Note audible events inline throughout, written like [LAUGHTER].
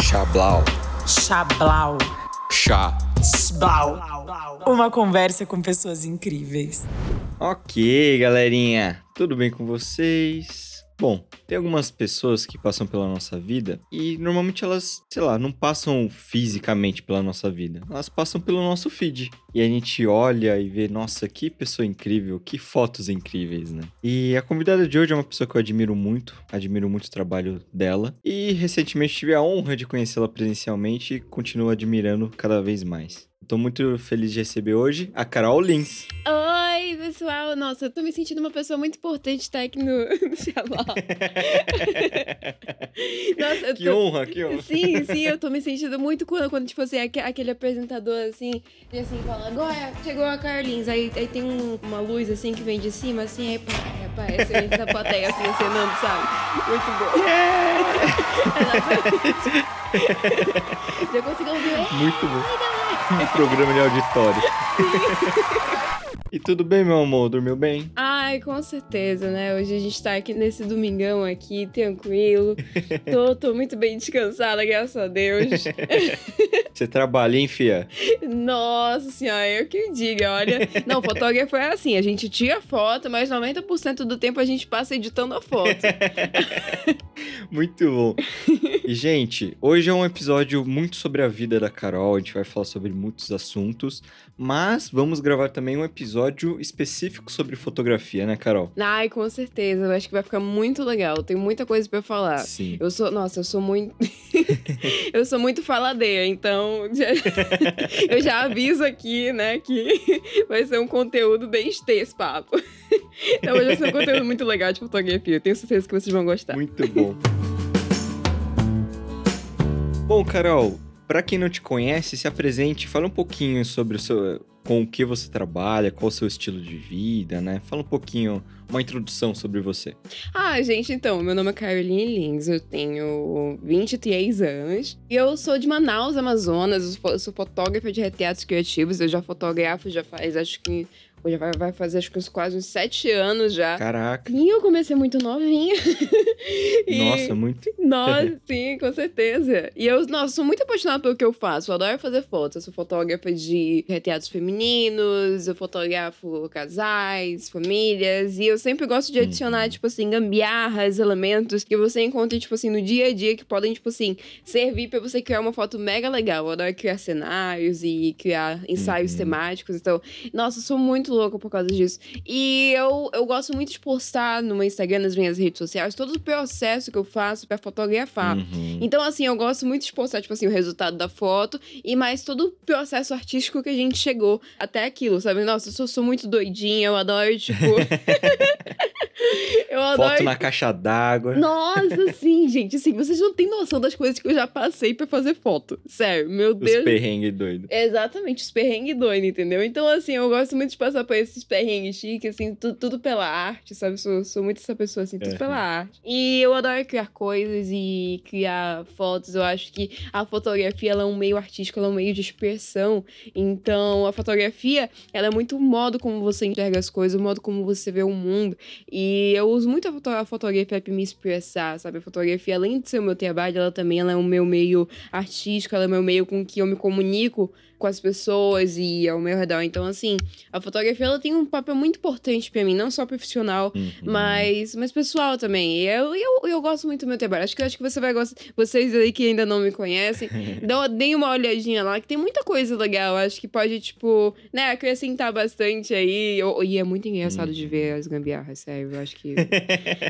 Chablau. Chablau. Chá. Chablau. Uma conversa com pessoas incríveis. Ok, galerinha, tudo bem com vocês? Bom, tem algumas pessoas que passam pela nossa vida e normalmente elas, sei lá, não passam fisicamente pela nossa vida. Elas passam pelo nosso feed. E a gente olha e vê, nossa, que pessoa incrível, que fotos incríveis, né? E a convidada de hoje é uma pessoa que eu admiro muito, admiro muito o trabalho dela. E recentemente tive a honra de conhecê-la presencialmente e continuo admirando cada vez mais. Tô muito feliz de receber hoje a Carol Lins. Oi, pessoal. Nossa, eu tô me sentindo uma pessoa muito importante tá aqui no, [LAUGHS] no Xaló. [LAUGHS] Nossa, que tô... honra, que honra. Sim, sim, eu tô me sentindo muito quando, quando tipo assim, aque- aquele apresentador assim, e assim, fala, agora chegou a Carlinhos. Aí, aí tem um- uma luz assim que vem de cima, assim, aí, pá, aparece gente da plateia assim, acenando, sabe? Muito bom. [LAUGHS] Já conseguiu ouvir? Muito bom. Um [LAUGHS] programa de auditório. [LAUGHS] e tudo bem, meu amor? Dormiu bem? Ai, com certeza, né? Hoje a gente tá aqui nesse domingão aqui, tranquilo. [LAUGHS] Tô, tô muito bem descansada, graças a Deus. [LAUGHS] Você trabalha, hein, fia? Nossa senhora, eu que diga, olha. Não, fotógrafo é assim, a gente tira foto, mas 90% do tempo a gente passa editando a foto. [LAUGHS] Muito bom. E, gente, hoje é um episódio muito sobre a vida da Carol. A gente vai falar sobre muitos assuntos. Mas vamos gravar também um episódio específico sobre fotografia, né, Carol? Ai, com certeza, eu acho que vai ficar muito legal. Tem muita coisa pra falar. Sim. Eu sou, nossa, eu sou muito. [LAUGHS] eu sou muito faladeira, então já- [LAUGHS] eu já aviso aqui, né, que [LAUGHS] vai ser um conteúdo bem esse papo. então vai ser um conteúdo muito legal de fotografia. Eu tenho certeza que vocês vão gostar. Muito bom. Bom, Carol, pra quem não te conhece, se apresente, fala um pouquinho sobre o seu, com o que você trabalha, qual o seu estilo de vida, né? Fala um pouquinho, uma introdução sobre você. Ah, gente, então, meu nome é Caroline Lins, eu tenho 23 anos. E eu sou de Manaus, Amazonas, eu sou fotógrafa de retratos criativos, eu já fotografo já faz, acho que. Já vai, vai fazer acho que uns quase uns sete anos já. Caraca. Sim, eu comecei muito novinha. [LAUGHS] E- Nossa, muito. Nossa, sim, com certeza. E eu, nossa, sou muito apaixonada pelo que eu faço. Eu adoro fazer fotos. Eu sou fotógrafa de retratos femininos, eu fotografo casais, famílias. E eu sempre gosto de adicionar, Uhum. tipo assim, gambiarras, elementos que você encontra, tipo assim, no dia a dia que podem, tipo assim, servir pra você criar uma foto mega legal. Eu adoro criar cenários e criar ensaios Uhum. temáticos. Então, nossa, eu sou muito louca por causa disso. E eu, eu gosto muito de postar no meu Instagram, nas minhas redes sociais, todo o processo que eu faço pra fotografar. Uhum. Então, assim, eu gosto muito de postar, tipo assim, o resultado da foto e mais todo o processo artístico que a gente chegou até aquilo, sabe? Nossa, eu sou, sou muito doidinha, eu adoro, tipo. [LAUGHS] eu adoro. Foto na caixa d'água. Nossa, sim, gente, assim, vocês não têm noção das coisas que eu já passei pra fazer foto. Sério, meu Os Deus. perrengues doidos. Exatamente, os perrengues doidos, entendeu? Então, assim, eu gosto muito de passar por esses perrengues chiques, assim, tu- tudo pela arte, sabe? Sou, sou muito essa pessoa, assim, tudo Uhum. pela arte. E eu adoro criar coisas e criar fotos. Eu acho que a fotografia, ela é um meio artístico, ela é um meio de expressão. Então, a fotografia, ela é muito o modo como você enxerga as coisas, o modo como você vê o mundo. E eu uso muito a, foto- a fotografia pra me expressar, sabe? A fotografia, além de ser o meu trabalho, ela também ela é o meu meio artístico, ela é o meu meio com que eu me comunico com as pessoas e ao meu redor. Então, assim, a fotografia ela tem um papel muito importante pra mim, não só profissional, Uhum. mas, mas pessoal também. E eu, eu, eu gosto muito do meu trabalho. Acho que, acho que você vai gostar. Vocês aí que ainda não me conhecem, [LAUGHS] dá, deem uma olhadinha lá, que tem muita coisa legal. Acho que pode, tipo, né, acrescentar bastante aí. Eu- E é muito engraçado de ver as gambiarras, sério. Eu acho que.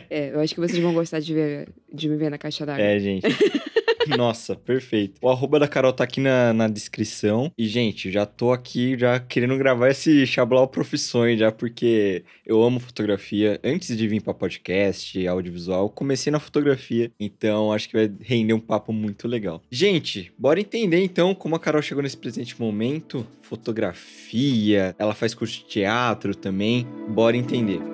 é, eu acho que vocês vão gostar de, ver, de me ver na caixa d'água. É, gente. [LAUGHS] [LAUGHS] Nossa, perfeito. O arroba da Carol tá aqui na, na descrição. E, gente, já tô aqui já querendo gravar esse Chablau Profissões já, porque eu amo fotografia. Antes de vir pra podcast, audiovisual, comecei na fotografia. Então, acho que vai render um papo muito legal. Gente, bora entender então como a Carol chegou nesse presente momento. Fotografia, ela faz curso de teatro também. Bora entender.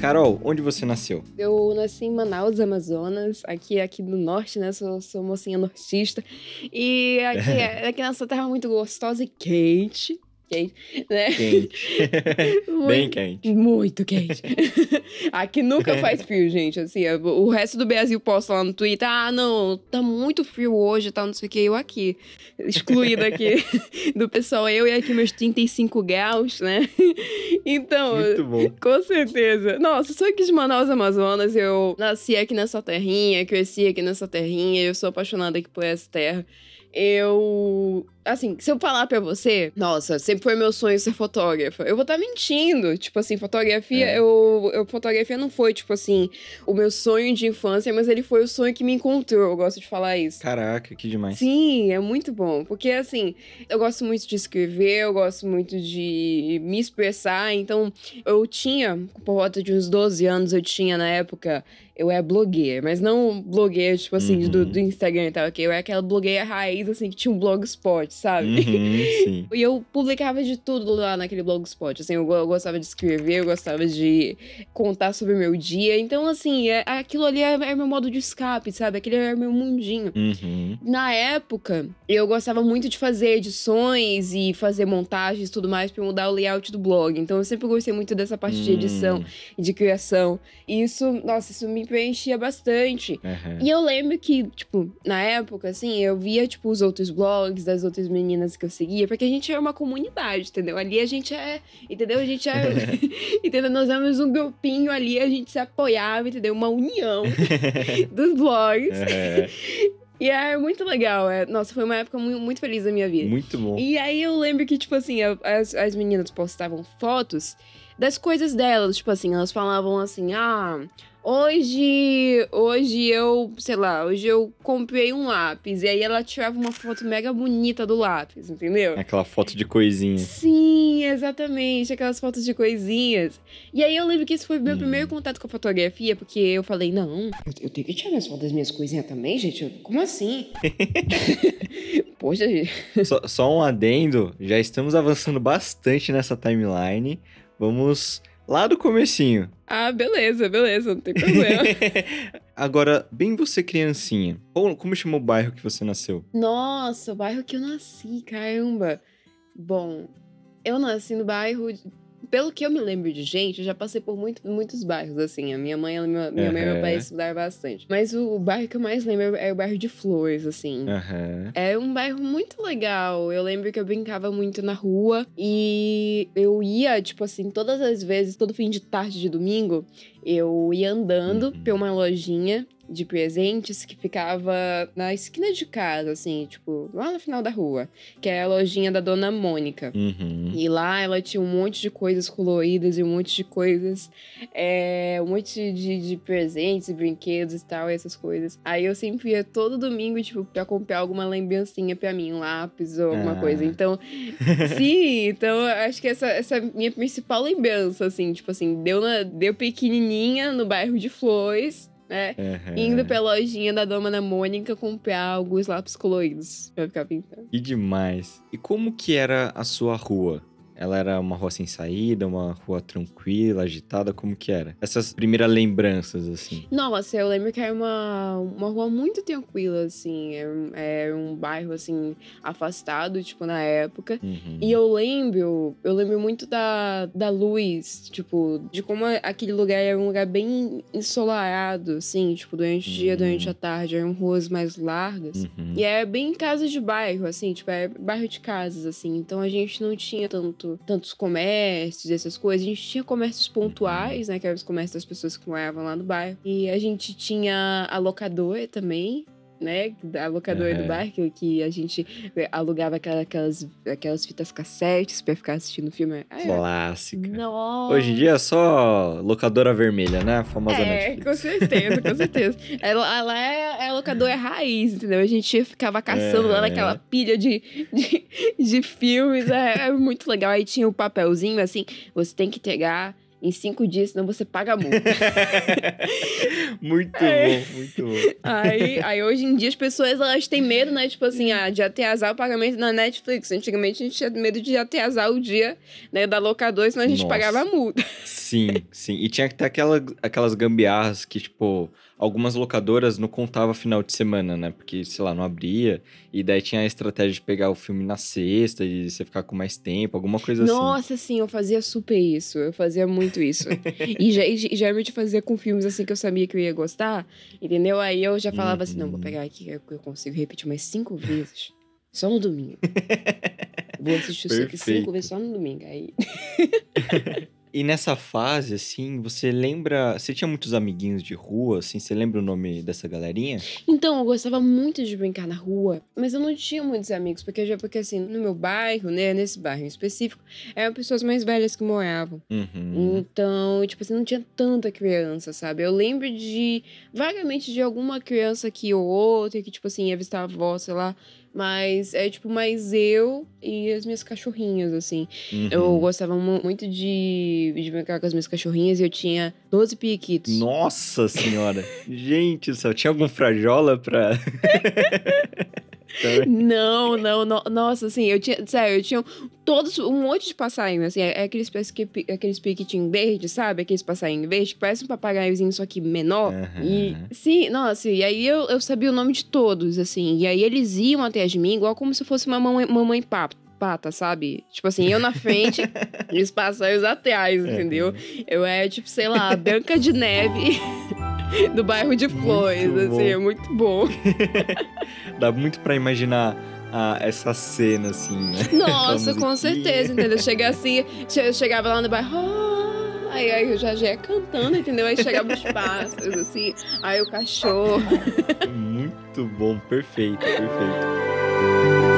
Carol, onde você nasceu? Eu nasci em Manaus, Amazonas, aqui aqui do norte, né? Sou, sou mocinha nortista. E aqui, [LAUGHS] é- aqui nessa terra muito gostosa e quente. Quente, né? Quente. [LAUGHS] Bem quente. Muito quente. [LAUGHS] Aqui nunca faz frio, gente. Assim, o resto do Brasil posta lá no Twitter: ah, não, tá muito frio hoje, tá, não sei o que. Eu aqui, excluída aqui [LAUGHS] do pessoal, eu e aqui meus 35 graus, né? Então, Muito bom. com certeza. Nossa, sou aqui de Manaus, Amazonas. Eu nasci aqui nessa terrinha, cresci aqui nessa terrinha. Eu sou apaixonada aqui por essa terra. Eu. Assim, se eu falar pra você, nossa, sempre foi meu sonho ser fotógrafa. Eu vou estar tá mentindo. Tipo assim, fotografia, É. eu, eu. Fotografia não foi, tipo assim, o meu sonho de infância, mas ele foi o sonho que me encontrou. Eu gosto de falar isso. Caraca, que demais. Sim, é muito bom. Porque, assim, eu gosto muito de escrever, eu gosto muito de me expressar. Então, eu tinha, por volta de uns 12 anos, eu tinha na época. Eu era blogueira, mas não blogueira, tipo assim, do, Uhum. do Instagram e tal, ok? Eu era aquela blogueira raiz, assim, que tinha um blogspot, sabe? Uhum, sim. [LAUGHS] E eu publicava de tudo lá naquele blogspot. Assim, eu, eu gostava de escrever, eu gostava de contar sobre o meu dia. Então, assim, é- aquilo ali era, era meu modo de escape, sabe? Aquele era meu mundinho. Uhum. Na época, eu gostava muito de fazer edições e fazer montagens e tudo mais pra mudar o layout do blog. Então eu sempre gostei muito dessa parte de edição Hum, e de criação. E isso, nossa, isso me preenchia bastante. E eu lembro que, tipo, na época, assim, eu via, tipo, os outros blogs das outras meninas que eu seguia, porque a gente é uma comunidade, entendeu? Ali a gente é, entendeu? A gente é, [LAUGHS] [LAUGHS] entendeu? Nós éramos um grupinho ali, a gente se apoiava, entendeu? Uma união [LAUGHS] dos blogs. É, E é muito legal. É, nossa, foi uma época mu- muito feliz da minha vida. muito bom. E aí eu lembro que, tipo assim, as, as meninas postavam fotos das coisas delas. Tipo assim, elas falavam assim, ah. Hoje, hoje eu, sei lá, hoje eu comprei um lápis. E aí ela tirava uma foto mega bonita do lápis, entendeu? Aquela foto de coisinha. Sim, exatamente, aquelas fotos de coisinhas. E aí eu lembro que esse foi meu Hum. primeiro contato com a fotografia, porque eu falei, não, eu- tenho que tirar minhas fotos das minhas coisinhas também, gente? Como assim? [LAUGHS] Poxa, gente. Só, só um adendo, já estamos avançando bastante nessa timeline. Vamos lá do comecinho. Ah, beleza, beleza, não tem problema. [LAUGHS] Agora, bem você criancinha, como, como chama o bairro que você nasceu? Nossa, o bairro que eu nasci, caramba. Bom, eu nasci no bairro. Pelo que eu me lembro de gente, eu já passei por muito, muitos bairros, assim. A minha mãe, ela- minha, minha mãe e meu pai estudaram bastante. Mas o, o bairro que eu mais lembro é o bairro de Flores, assim. Aham. É um bairro muito legal. Eu lembro que eu brincava muito na rua e eu ia, tipo assim, todas as vezes, todo fim de tarde de domingo, eu ia andando Uhum. pra uma lojinha de presentes que ficava na esquina de casa, assim, tipo, lá no final da rua, que é a lojinha da Dona Mônica. Uhum. E lá ela tinha um monte de coisas coloridas e um monte de coisas, é, um monte de, de presentes e brinquedos e tal, essas coisas. Aí eu sempre ia todo domingo, tipo, pra comprar alguma lembrancinha pra mim, um lápis ou alguma Ah. coisa. Então, [LAUGHS] sim, então acho que essa, essa é a minha principal lembrança, assim, tipo assim, deu, na, deu pequenininha no bairro de Flores. Né? Aham. Indo pra lojinha da Dona Mônica comprar alguns lápis coloridos pra ficar pintando. Que demais. E como que era a sua rua? Ela era uma rua sem saída, uma rua tranquila, agitada, como que era? Essas primeiras lembranças, assim. Nossa, eu lembro que era uma, uma rua muito tranquila, assim. Era, um- era um bairro, assim, afastado, tipo, na época. Uhum. E eu lembro, eu lembro muito da, da luz, tipo, de como aquele lugar era um lugar bem ensolarado, assim, tipo, durante o dia, Uhum. durante a tarde. Eram ruas mais largas. Uhum. E era bem casa de bairro, assim, tipo, era bairro de casas, assim. Então a gente não tinha tanto, tantos comércios, essas coisas. A gente tinha comércios pontuais, né? Que eram os comércios das pessoas que moravam lá no bairro. E a gente tinha a locadora também. Né, a locadora do Aham. bairro, que, a gente alugava aquela- aquelas, aquelas fitas cassetes pra ficar assistindo filme. Ah, é. Clássica. Nossa! Hoje em dia é só locadora vermelha, né? A famosa É, Netflix. com certeza, com certeza. [LAUGHS] Ela, ela é, é a locadora raiz, entendeu? A gente ficava caçando lá É. naquela pilha de, de, de filmes. É, é muito legal. Aí tinha o papelzinho assim: você tem que entregar em cinco dias, senão você paga a multa. [LAUGHS] muito É. bom, muito bom. aí, aí hoje em dia as pessoas elas têm medo, né? Tipo assim, ah, de atrasar o pagamento na Netflix. Antigamente a gente tinha medo de atrasar o dia né, da locadora, senão a gente Nossa. pagava a multa. Sim, sim. E tinha que ter aquela, aquelas gambiarras que, tipo, algumas locadoras não contavam final de semana, né? Porque, sei lá, não abria. E daí tinha a estratégia de pegar o filme na sexta e você ficar com mais tempo, alguma coisa assim. Nossa, sim, eu fazia super isso. Eu fazia muito isso. e, já, e geralmente fazia com filmes assim que eu sabia que eu ia gostar, entendeu? Aí eu já falava assim: não, vou Uhum. pegar aqui que eu consigo repetir umas cinco vezes. Só no domingo. [LAUGHS] Vou assistir Perfeito. cinco vezes só no domingo. Aí. [LAUGHS] E nessa fase, assim, você lembra. Você tinha muitos amiguinhos de rua, assim? Você lembra o nome dessa galerinha? Então, eu gostava muito de brincar na rua, mas eu não tinha muitos amigos, porque, já- porque assim, no meu bairro, né, nesse bairro em específico, eram pessoas mais velhas que moravam. Uhum. Então, tipo assim, não tinha tanta criança, sabe? Eu lembro de, vagamente, de alguma criança aqui ou outra, que, tipo assim, ia visitar a avó, sei lá. Mas é, tipo, mais eu e as minhas cachorrinhas, assim. Eu Uhum. gostava mu- muito de, de brincar com as minhas cachorrinhas e eu tinha 12 periquitos. Nossa senhora! Gente do céu, tinha algum frajola pra. [LAUGHS] Não, não, no- nossa, assim, eu tinha, sério, eu tinha todos, um monte de passarinho, assim, é, é aqueles, aqueles verdes, sabe? Aqueles passarinhos verdes, que parece um papagaiozinho, só que menor. E, Aham. sim, nossa, e aí eu, eu sabia o nome de todos, assim, e aí eles iam até de mim, igual como se fosse uma mamãe, mamãe papa. Pata, sabe? Tipo assim, eu na frente [LAUGHS] e os passarinhos atrás, entendeu? Eu era, tipo, sei lá, a Branca de Neve [LAUGHS] do bairro de Flores, Muito assim, bom. é muito bom. [LAUGHS] Dá muito pra imaginar ah, essa cena, assim, né? Nossa, com certeza, entendeu? Chega assim, eu chegava lá no bairro, "Ah", aí, aí eu já, já ia cantando, entendeu? Aí chegava os pássaros, assim, aí o cachorro. Muito bom, perfeito, perfeito.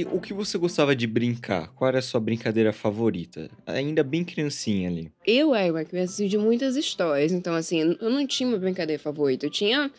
E o que você gostava de brincar? Qual era a sua brincadeira favorita? Ainda bem criancinha ali. Eu era uma criança de muitas histórias, então assim, eu não tinha uma brincadeira favorita, eu tinha.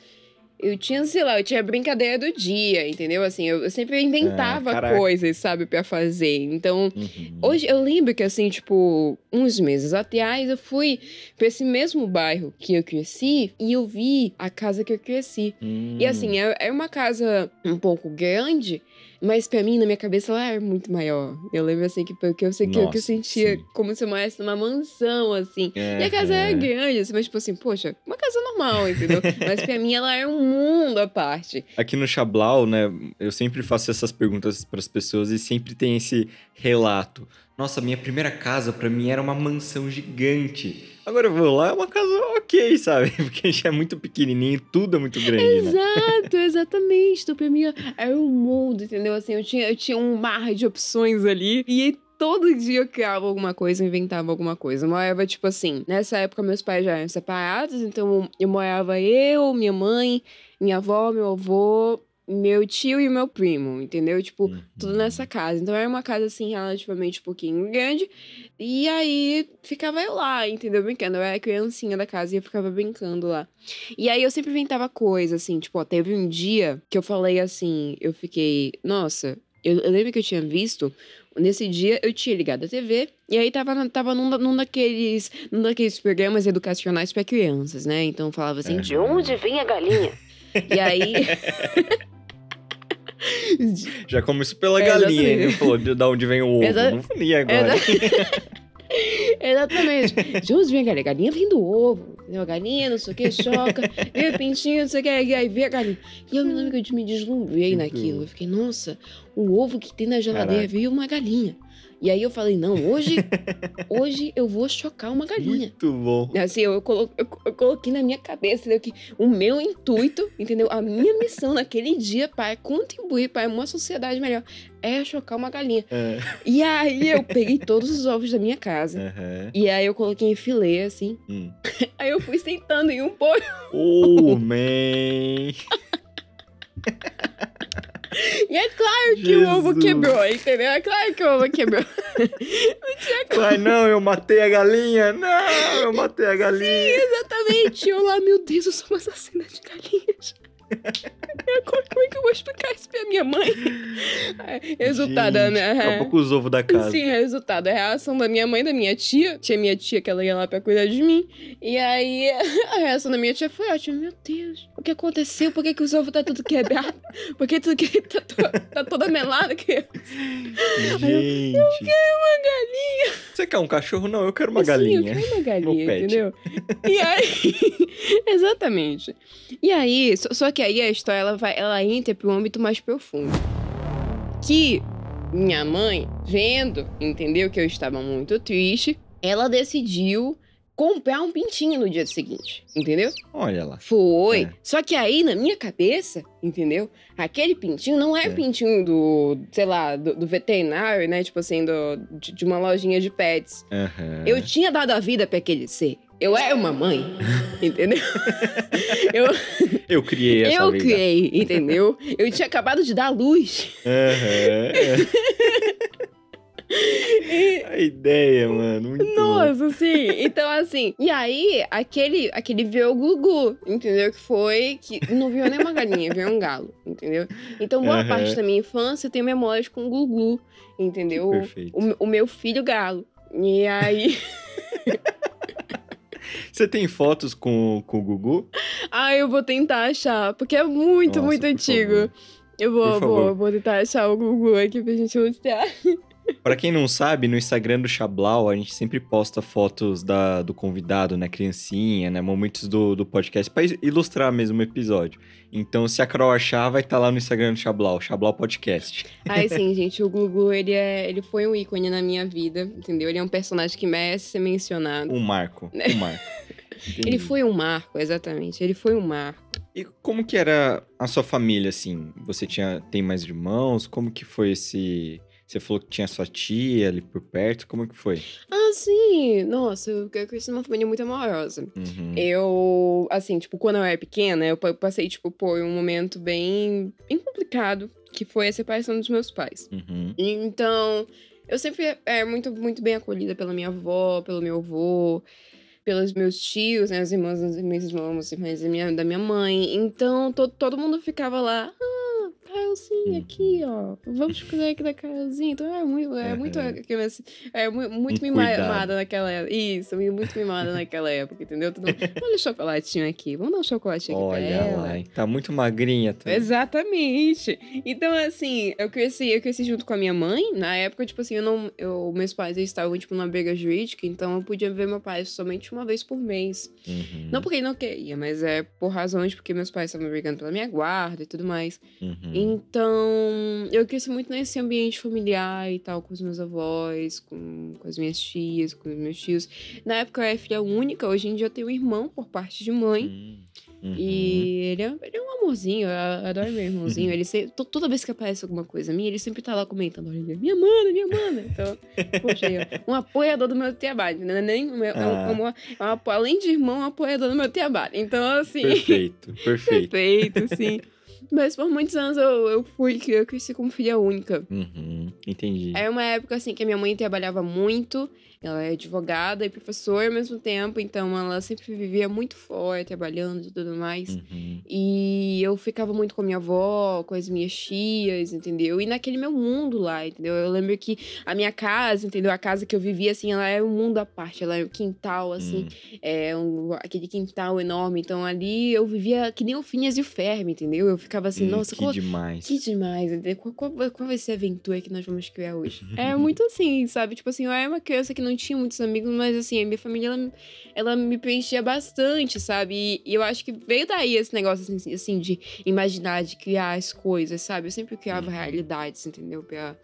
Eu tinha, sei lá, eu tinha a brincadeira do dia, entendeu? Assim, eu, eu sempre inventava Ah, caraca. coisas, sabe, pra fazer. Então, Uhum. Hoje, eu lembro que, assim, tipo, uns meses atrás, eu fui pra esse mesmo bairro que eu cresci e eu vi a casa que eu cresci. E, Hum. assim, é, é uma casa um pouco grande, mas pra mim, na minha cabeça, ela era muito maior. Eu lembro, assim, que, porque eu sei que, eu- que eu sentia sim. como se eu morasse numa mansão, assim. E a casa era Aham. grande, assim, mas, tipo assim, poxa, uma casa normal, entendeu? [LAUGHS] mas pra mim, ela era um mundo à parte. Aqui no Chablau, né, eu sempre faço essas perguntas para as pessoas e sempre tem esse relato. Nossa, minha primeira casa para mim era uma mansão gigante. Agora eu vou lá, é uma casa ok, sabe? [LAUGHS] Porque a gente é muito pequenininho, tudo é muito grande, né? Exato, exatamente. Então, pra mim, era um mundo, entendeu? Assim, eu tinha, eu tinha um mar de opções ali. E todo dia eu criava alguma coisa, inventava alguma coisa. Eu morava, tipo assim, nessa época meus pais já eram separados, então eu morava eu, minha mãe, minha avó, meu avô, meu tio e meu primo, entendeu? Tipo, Uhum. tudo nessa casa. Então era uma casa assim relativamente um pouquinho grande. E aí ficava eu lá, entendeu? Brincando. Eu era a criancinha da casa e eu ficava brincando lá. E aí eu sempre inventava coisa, assim, tipo, ó, teve um dia que eu falei assim, eu fiquei, nossa, eu, eu lembro que eu tinha visto. Nesse dia eu tinha ligado a TV e aí tava, tava num, num daqueles, num daqueles programas educacionais para crianças, né? Então falava assim, de Aham. onde vem a galinha? [LAUGHS] e aí. [LAUGHS] Já começou pela É, galinha, exatamente. ele falou de, de onde vem o ovo. Exa- Não falei agora. [LAUGHS] Exatamente. De onde vem a galinha? A galinha vem do ovo. Entendeu? A galinha, não sei o que, choca, vê o pintinho, não sei o que, aí vê a galinha. E eu me lembro que eu me deslumbrei naquilo. Eu fiquei, nossa, o ovo que tem na geladeira Caraca. veio uma galinha. E aí eu falei, não, hoje, [LAUGHS] hoje eu vou chocar uma galinha. Muito bom. Assim, eu, colo- eu, eu coloquei na minha cabeça entendeu, que o meu intuito, entendeu? A minha missão naquele dia para contribuir para uma sociedade melhor é chocar uma galinha. É. E aí eu peguei todos os ovos da minha casa. Aham. E aí eu coloquei em filé, assim. Hum. [LAUGHS] Aí eu fui sentando em um polho. Oh, man! [LAUGHS] E é claro que o ovo Jesus. quebrou, entendeu? É claro que o ovo quebrou. [LAUGHS] Ai, não, eu matei a galinha! Não, eu matei a galinha! Exatamente. Eu lá, meu Deus, eu sou uma assassina de galinhas. Eu, Como é que eu vou explicar isso pra minha mãe. É, resultado, Gente, né? Acabou com os ovos da casa. Sim, resultado. A reação da minha mãe e da minha tia. Tinha minha tia que ela ia lá pra cuidar de mim. E aí, [LAUGHS] a reação da minha tia foi ótima. Meu Deus, o que aconteceu? Por que, que os ovos tá tudo quebrado? Por que tudo que tá, to- tá toda melada? Que... Gente. Eu quero uma galinha. Você quer um cachorro? Não, eu quero uma Sim, eu galinha. quero uma galinha, entendeu? E aí. [LAUGHS] Exatamente. E aí, só, só que aí a história ela, vai, ela entra para um âmbito mais profundo. Que minha mãe, vendo, entendeu que eu estava muito triste, ela decidiu comprar um pintinho no dia seguinte, entendeu? Olha lá. Foi. É. Só que aí, na minha cabeça, entendeu? Aquele pintinho não é, É. pintinho do, sei lá, do, do veterinário, né? Tipo assim, do, de, de uma lojinha de pets. Aham. Eu tinha dado a vida pra aquele ser. Eu era uma mãe, entendeu? [LAUGHS] eu Eu criei essa eu vida. criei, entendeu? Eu tinha acabado de dar luz. Aham. [LAUGHS] A ideia, mano. Muito bom. Nossa, sim. Então, assim, e aí, aquele, aquele veio o Gugu, entendeu? Que foi. que Não viu nem uma galinha, veio um galo, entendeu? Então, boa Aham. parte da minha infância tem memórias com o Gugu, entendeu? Perfeito. O, o meu filho galo. E aí. [LAUGHS] Você tem fotos com, com o Gugu? Ah, eu vou tentar achar, porque é muito, Nossa, muito antigo. favor. Eu vou, vou, vou tentar achar o Gugu aqui pra gente mostrar. [LAUGHS] Pra quem não sabe, no Instagram do Chablau, a gente sempre posta fotos da, do convidado, né? Criancinha, né? Momentos do, do podcast, pra ilustrar mesmo o episódio. Então, se a Carol achar, vai estar lá no Instagram do Chablau, Chablau Podcast. Aí [LAUGHS] sim, gente, o Gugu, ele, é, ele foi um ícone na minha vida, entendeu? Ele é um personagem que merece ser mencionado. Um marco, um [LAUGHS] marco. Entendi. Ele foi um marco, exatamente. Ele foi um marco. E como que era a sua família, assim? Você tinha, tem mais irmãos? Como que foi esse... Você falou que tinha sua tia ali por perto, como que foi? Ah, sim! Nossa, eu cresci numa família muito amorosa. Uhum. Eu, assim, tipo, quando eu era pequena, eu pa- passei, tipo, por um momento bem, bem complicado, que foi a separação dos meus pais. Uhum. Então, eu sempre é muito, muito bem acolhida pela minha avó, pelo meu avô, pelos meus tios, né? As irmãs, as minhas irmãs, as irmãs da minha, da minha mãe. Então, to, todo mundo ficava lá. Ah, Uhum. aqui, ó. Vamos cuidar aqui da Carolzinha. Então, é muito, é muito, assim, é mu- muito mimada naquela época. Isso, muito mimada naquela época, entendeu? Todo mundo, [LAUGHS] Olha o chocolatinho aqui. Vamos dar um chocolatinho aqui pra Olha ela. lá, tá muito magrinha. Tá? Exatamente. Então, assim, eu cresci, eu cresci junto com a minha mãe. Na época, tipo assim, eu não. Eu, meus pais estavam, tipo, numa briga jurídica, então eu podia ver meu pai somente uma vez por mês. Uhum. Não porque ele não queria, mas é por razões porque meus pais estavam brigando pela minha guarda e tudo mais. Uhum. Então, eu cresci muito nesse ambiente familiar e tal, com os meus avós, com, com as minhas tias, com os meus tios. Na época eu era filha única, hoje em dia eu tenho um irmão por parte de mãe. Uhum. E ele é, ele é um amorzinho, eu adoro meu irmãozinho. [LAUGHS] Ele sempre, to- toda vez que aparece alguma coisa minha, ele sempre tá lá comentando, olha, minha mana, minha mana. Então, poxa, ó, um apoiador do meu trabalho, né? Nem, é, um- é Ah. é um- é além de irmão, um apoiador do meu trabalho. Então, assim, Perfeito, perfeito. [LAUGHS] perfeito, sim. Mas por muitos anos eu, eu fui, eu cresci como filha única. Uhum, entendi. É uma época assim que a minha mãe trabalhava muito, ela é advogada e professora ao mesmo tempo, então ela sempre vivia muito fora, trabalhando e tudo mais. Uhum. E eu ficava muito com a minha avó, com as minhas tias, entendeu? E naquele meu mundo lá, entendeu? Eu lembro que a minha casa, entendeu? A casa que eu vivia, assim, ela é um mundo à parte, ela é um quintal, assim, Hum. é um, aquele quintal enorme. Então ali eu vivia que nem o Phineas e o Ferb, entendeu? Eu ficava assim, Hum, nossa, que qual, demais. que demais, entendeu? Qual, qual, vai- qual vai ser a aventura que nós vamos criar hoje? Uhum. [LAUGHS] é muito assim, sabe? Tipo assim, eu era uma criança que não tinha muitos amigos, mas assim, a minha família, ela, ela me preenchia bastante, sabe? E, e eu acho que veio daí esse negócio, assim, assim, de imaginar, de criar as coisas, sabe? Eu sempre criava Uhum. realidades, entendeu? Pra,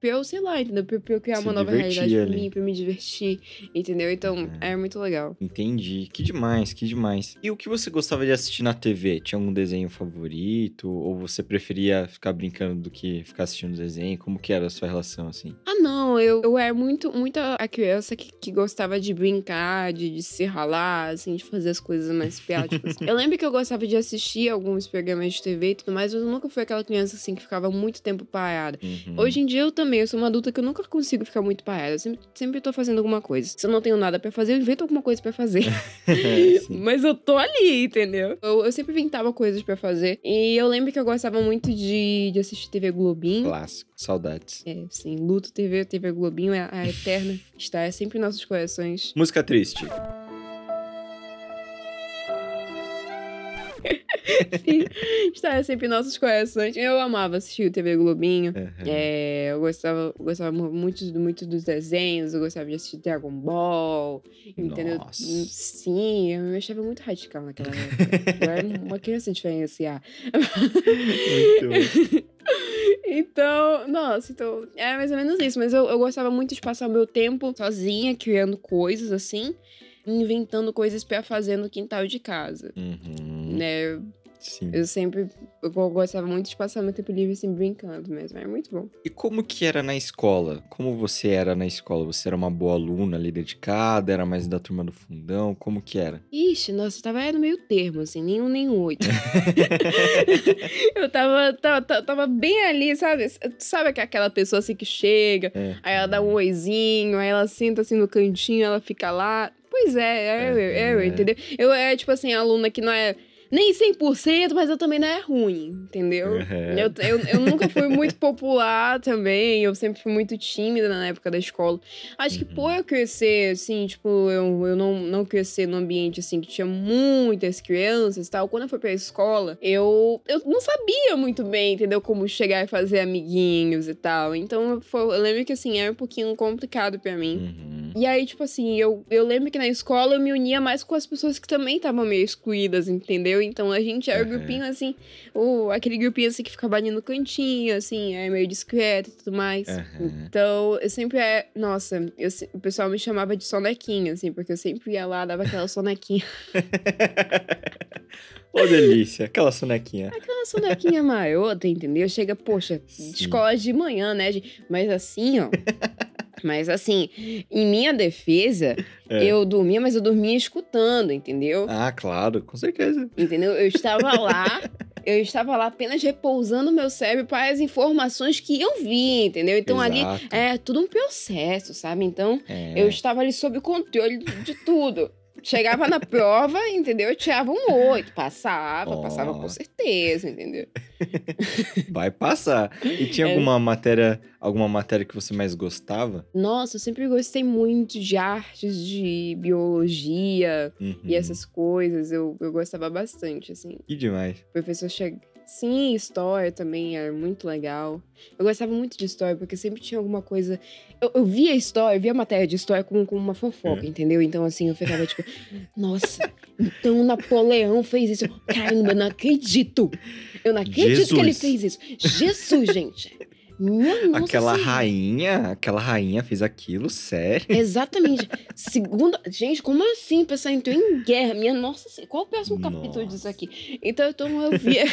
pra eu, sei lá, entendeu? Pra, pra eu criar Se uma nova realidade pra ali. mim, pra me divertir, entendeu? Então, Uhum. é muito legal. Entendi. Que demais, que demais. E o que você gostava de assistir na TV? Tinha algum desenho favorito? Ou você preferia ficar brincando do que ficar assistindo desenho? Como que era a sua relação, assim? Ah, não, eu, eu era muito, muito a criança que, que gostava de brincar, de, de se ralar, assim, de fazer as coisas mais [LAUGHS] práticas. eu lembro que eu gostava de assistir alguns programas de TV e tudo mais, mas eu nunca fui aquela criança, assim, que ficava muito tempo parada. Uhum. Hoje em dia eu também também, eu sou uma adulta que eu nunca consigo ficar muito parada. Eu sempre, sempre tô fazendo alguma coisa. Se eu não tenho nada pra fazer, eu invento alguma coisa pra fazer. [LAUGHS] [LAUGHS] Mas eu tô ali, entendeu? Eu, eu sempre inventava coisas pra fazer. E eu lembro que eu gostava muito de, de assistir TV Globinho. Clássico, saudades. É, sim, Luto TV, TV Globinho é a eterna. Está é sempre em nossos corações. Música triste. [LAUGHS] Está sempre em nossos corações. Eu amava assistir o TV Globinho. Aham. É, eu gostava, eu gostava mu- muito, muito dos desenhos, eu gostava de assistir Dragon Ball, entendeu? Nossa. Sim, eu me achava muito radical naquela [LAUGHS] época. eu era uma criança diferenciar. Muito. [LAUGHS] Então, nossa, então, é mais ou menos isso. Mas eu, eu gostava muito de passar o meu tempo sozinha, criando coisas assim, inventando coisas pra fazer no quintal de casa. Uhum. Né? Sim. Eu sempre eu gostava muito de passar meu tempo livre assim, brincando mesmo. Era muito bom. E como que era na escola? Como você era na escola? Você era uma boa aluna ali dedicada? Era mais da turma do fundão? Como que era? Ixi, nossa, eu tava no meio termo, assim, nenhum nem oito. [LAUGHS] eu tava, tava, tava, bem ali, sabe? Sabe que aquela pessoa assim que chega, É. aí ela dá um oizinho, aí ela senta assim no cantinho, ela fica lá. Pois é, é, eu, é eu, É. entendeu? Eu é tipo assim, aluna que não é nem 100%, mas eu também não é ruim, entendeu? Uhum. Eu, eu, eu nunca fui muito popular também, eu sempre fui muito tímida na época da escola. Acho que Uhum. por eu crescer, assim, tipo, eu, eu não, não crescer num ambiente, assim, que tinha muitas crianças e tal, quando eu fui pra escola, eu, eu não sabia muito bem, entendeu, como chegar e fazer amiguinhos e tal. Então, foi, eu lembro que, assim, era um pouquinho complicado pra mim. Uhum. E aí, tipo assim, eu, eu lembro que na escola eu me unia mais com as pessoas que também estavam meio excluídas, entendeu? Então a gente era o grupinho assim, o, aquele grupinho assim que ficava ali no cantinho, assim, é meio discreto e tudo mais. Aham. Então, eu sempre é. Nossa, eu o pessoal me chamava de sonequinha, assim, porque eu sempre ia lá, dava aquela sonequinha. [LAUGHS] Ô, delícia. Aquela sonequinha. Aquela sonequinha marota, entendeu? Chega, poxa, Sim. escola de manhã, né? Mas assim, ó. [LAUGHS] Mas assim, em minha defesa, É. eu dormia, mas eu dormia escutando, entendeu? Ah, claro, com certeza. Entendeu? Eu estava lá, [LAUGHS] eu estava lá apenas repousando meu cérebro para as informações que eu vi, entendeu? Então ali Exato. é tudo um processo, sabe? Então É. eu estava ali sob o controle de tudo. Chegava na prova, entendeu? Eu tirava um oito, passava, Ó. passava com certeza, entendeu? [LAUGHS] Vai passar. E tinha É. alguma matéria, alguma matéria que você mais gostava? Nossa, eu sempre gostei muito de artes, de biologia Uhum. e essas coisas. Eu, eu gostava bastante, assim. Que demais. O professor chega. Sim, história também era muito legal. Eu gostava muito de história, porque sempre tinha alguma coisa. Eu, eu via história, eu via a matéria de história com, com uma fofoca, É. entendeu? Então, assim, eu ficava tipo, nossa, então o Napoleão fez isso. Caramba, eu não acredito! Eu não acredito que ele Jesus. fez isso. Jesus, gente! Minha nossa aquela Senhora. rainha, aquela rainha fez aquilo, sério? Exatamente. Segunda. Gente, como assim? O pessoal entrou em guerra. Minha nossa. Qual o próximo capítulo disso Nossa. aqui? Então, então eu via.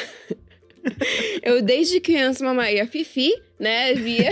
[LAUGHS] eu, desde criança, mamaria Fifi, né? Via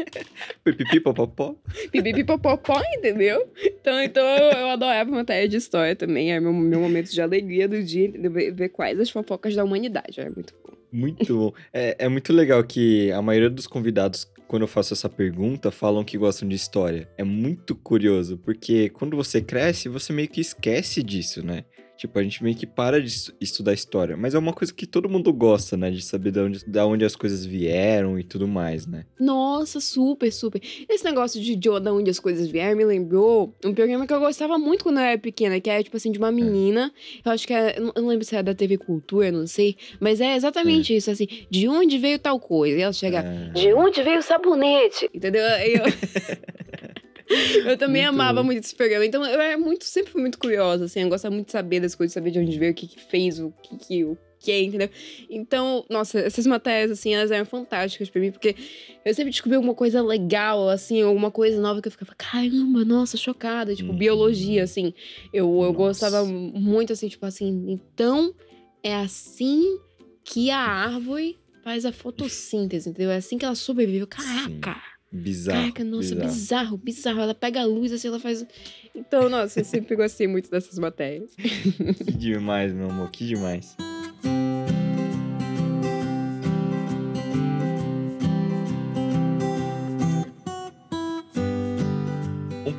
[LAUGHS] Pipipi, popopó. pipipipopopó, entendeu? Então, então eu, adorava matéria de história também. Era meu, meu momento de alegria do dia, entendeu? Ver, quais as fofocas da humanidade. Era muito bom. Muito bom. É, é muito legal que a maioria dos convidados, quando eu faço essa pergunta, falam que gostam de história. É muito curioso, porque quando você cresce, você meio que esquece disso, né? Tipo, a gente meio que para de estu- estudar história. Mas é uma coisa que todo mundo gosta, né? De saber de onde, da onde as coisas vieram e tudo mais, né? Nossa, super, super. Esse negócio de, de onde as coisas vieram me lembrou um programa que eu gostava muito quando eu era pequena, que era tipo assim, de uma menina. Eu acho que era, eu não- lembro se era da TV Cultura, não sei. Mas é exatamente isso, assim, de onde veio tal coisa. E ela chega. Ah, De onde veio o sabonete? Entendeu? Aí Eu, [LAUGHS] [LAUGHS] eu também Muito amava bom. muito esse programa. Então eu era muito, sempre fui muito curiosa, assim. Eu gostava muito de saber das coisas, saber de onde veio, o que, que fez, o que, que o que, entendeu? Então, nossa, essas matérias, assim, elas eram fantásticas pra mim, porque eu sempre descobri alguma coisa legal, assim, alguma coisa nova que eu ficava, caramba, nossa, chocada. Tipo, Uhum. biologia, assim. Eu, eu Nossa. gostava muito, assim, tipo assim, então é assim que a árvore faz a fotossíntese, entendeu? É assim que ela sobrevive. Caraca! Bizarro. Caraca, nossa, bizarro. bizarro. bizarro, Ela pega a luz, assim, ela faz. Então, nossa, eu sempre gostei muito dessas matérias. Que demais, meu amor, que demais.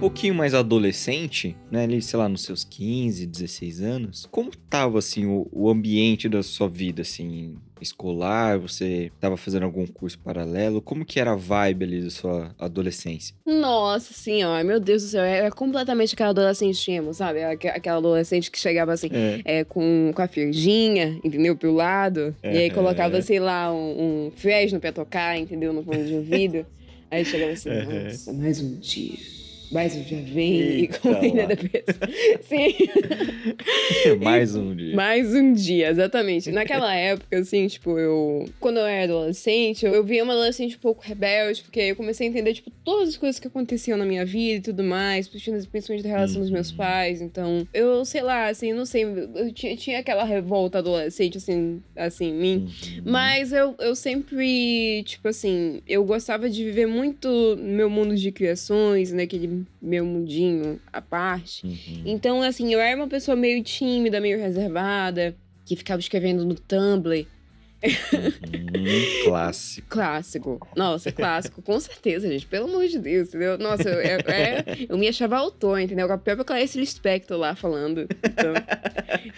Pouquinho mais adolescente, né? Ali, sei lá, nos seus 15, 16 anos, como tava, assim, o, o ambiente da sua vida, assim, escolar? Você tava fazendo algum curso paralelo? Como que era a vibe ali da sua adolescência? Nossa senhora, meu Deus do céu, é completamente aquela adolescente emo, sabe? Aqu- Aquela adolescente que chegava assim, É. é, com, com a firginha, entendeu? Pro lado. E aí colocava, sei lá, um, um fresno pra tocar, entendeu? No fundo de ouvido. [LAUGHS] aí chegava assim, nossa, mais um dia. Mais um dia vem e [LAUGHS] com ainda lá. depois. [LAUGHS] Sim. [LAUGHS] Mais um dia. Mais um dia, exatamente. Naquela época, assim, tipo, eu. Quando eu era adolescente, eu, eu via uma adolescente um pouco rebelde, porque eu comecei a entender, tipo, todas as coisas que aconteciam na minha vida e tudo mais, principalmente principalmente da relação dos meus Uhum. pais. Então, eu sei lá, assim, não sei, eu tinha, tinha aquela revolta adolescente, assim, assim, em mim. Uhum. Mas eu, eu sempre, tipo assim, eu gostava de viver muito no meu mundo de criações, naquele meu mundinho à parte. Uhum. Então, assim, eu era uma pessoa meio tímida, meio reservada, que ficava escrevendo no Tumblr. Uhum. Clássico. Clássico. Nossa, clássico, com certeza, gente. Pelo amor de Deus, entendeu? Nossa, eu, eu, é- eu me achava autor, entendeu? A própria Clarice Lispector lá falando. Então,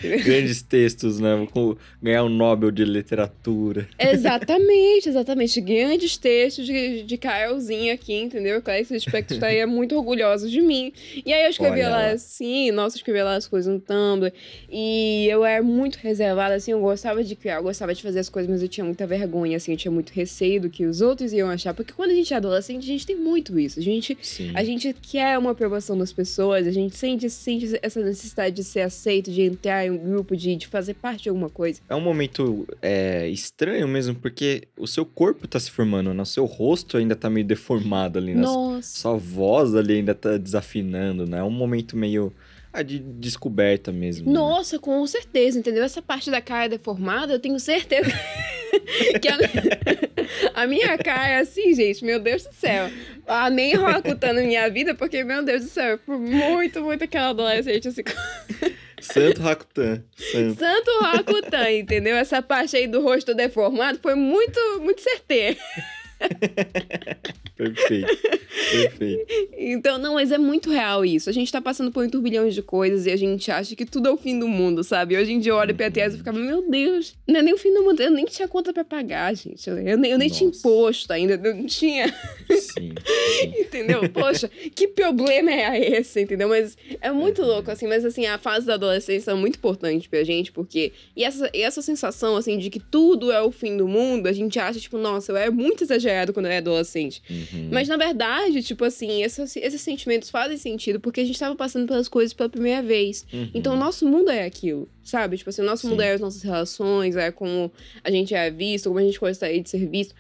[LAUGHS] Grandes textos, né? Vou ganhar o Nobel de Literatura. exatamente, exatamente. Grandes textos de, de Carolzinha aqui, entendeu? Clarice Lispector estaria muito orgulhosa de mim. E aí eu escrevia lá lá. assim, nossa, eu escrevia lá as coisas no Tumblr. E eu era muito reservada, assim, eu gostava de criar, eu gostava de fazer as coisas, mas eu tinha muita vergonha, assim, eu tinha muito receio do que os outros iam achar. Porque quando a gente é adolescente, a gente tem muito isso. A gente Sim. a gente quer uma aprovação das pessoas, a gente sente, sente essa necessidade de ser aceito, de entrar em um grupo, de, de fazer parte de alguma coisa. É um momento é, estranho mesmo, porque o seu corpo tá se formando, né? O seu rosto ainda tá meio deformado ali, né? Nossa. Sua voz ali ainda tá desafinando, né? É um momento meio ah, de descoberta mesmo. né? Nossa, com certeza, entendeu? Essa parte da cara deformada, eu tenho certeza [LAUGHS] que a, a minha cara é assim, gente, meu Deus do céu. Amei na minha vida, porque, meu Deus do céu, eu fui muito, muito aquela adolescente assim. Santo Rakutan. Santo. Santo Rakuten, entendeu? Essa parte aí do rosto deformado foi muito, muito certeira. [LAUGHS] Perfeito. Perfeito. Então, não, mas é muito real isso. A gente tá passando por um turbilhão de coisas e a gente acha que tudo é o fim do mundo, sabe? Hoje em dia eu olho pra trás e ficava, meu Deus, não é nem o fim do mundo. Eu nem tinha conta pra pagar, gente. Eu nem, eu nem tinha imposto ainda. Eu não tinha, Sim. sim. [LAUGHS] entendeu? Poxa, que problema é esse, entendeu? Mas é muito louco, assim. Mas, assim, a fase da adolescência é muito importante pra gente, porque... E essa, e essa sensação, assim, de que tudo é o fim do mundo, a gente acha, tipo, nossa, eu era muito exagerado quando eu era adolescente. Uhum. Mas na verdade, tipo assim, esses, esses sentimentos fazem sentido porque a gente tava passando pelas coisas pela primeira vez. Uhum. Então o nosso mundo é aquilo, sabe? Tipo assim, o nosso Sim. mundo é as nossas relações, é como a gente é visto, como a gente gostaria de ser visto.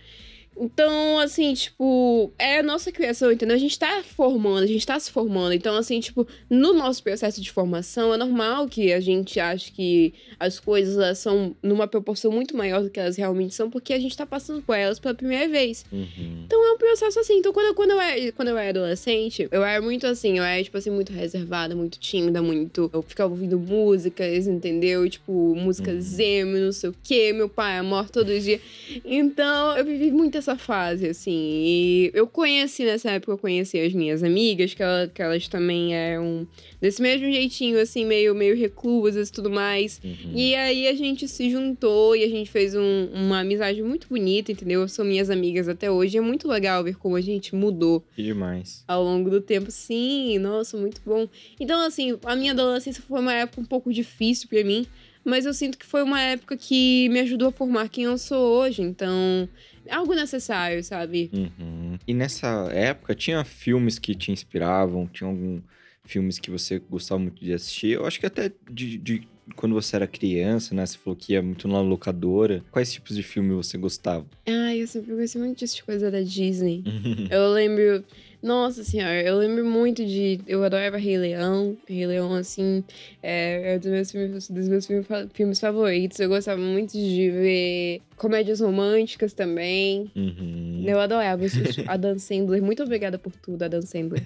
Então, assim, tipo, é a nossa criação, entendeu? A gente tá formando, a gente tá se formando. Então, assim, tipo, no nosso processo de formação, é normal que a gente ache que as coisas são numa proporção muito maior do que elas realmente são, porque a gente tá passando por elas pela primeira vez. Uhum. Então é um processo assim. Então, quando, eu- quando, eu, era, quando eu era adolescente, eu era muito assim, eu era, tipo assim, muito reservada, muito tímida, muito. Eu ficava ouvindo músicas, entendeu? E, tipo, músicas Uhum. emo, não sei o quê, meu pai é morto todo dia. Então, eu vivi muito essa fase, assim. E eu conheci nessa época, eu conheci as minhas amigas, que, ela- que elas também eram desse mesmo jeitinho, assim, meio, meio reclusas e tudo mais. Uhum. E aí a gente se juntou e a gente fez um- uma amizade muito bonita, entendeu? São minhas amigas até hoje. É muito legal ver como a gente mudou Que demais. ao longo do tempo. Sim, nossa, muito bom. Então, assim, a minha adolescência foi uma época um pouco difícil pra mim, mas eu sinto que foi uma época que me ajudou a formar quem eu sou hoje. Então, algo necessário, sabe? Uhum. E nessa época tinha filmes que te inspiravam? Tinha algum filmes que você gostava muito de assistir? Eu acho que até de, de quando você era criança, né? Você falou que ia muito na locadora. Quais tipos de filme você gostava? Ai, eu sempre gostei muito disso de coisa da Disney. [LAUGHS] Eu lembro. Nossa senhora, eu lembro muito de. Eu adorava Rei Leão. Rei Leão, assim, é, é um dos meus filmes, dos meus filmes favoritos. Eu gostava muito de ver comédias românticas também. Uhum. Eu adorava assistir a Dan Sandler. Muito obrigada por tudo, a Dan Sandler.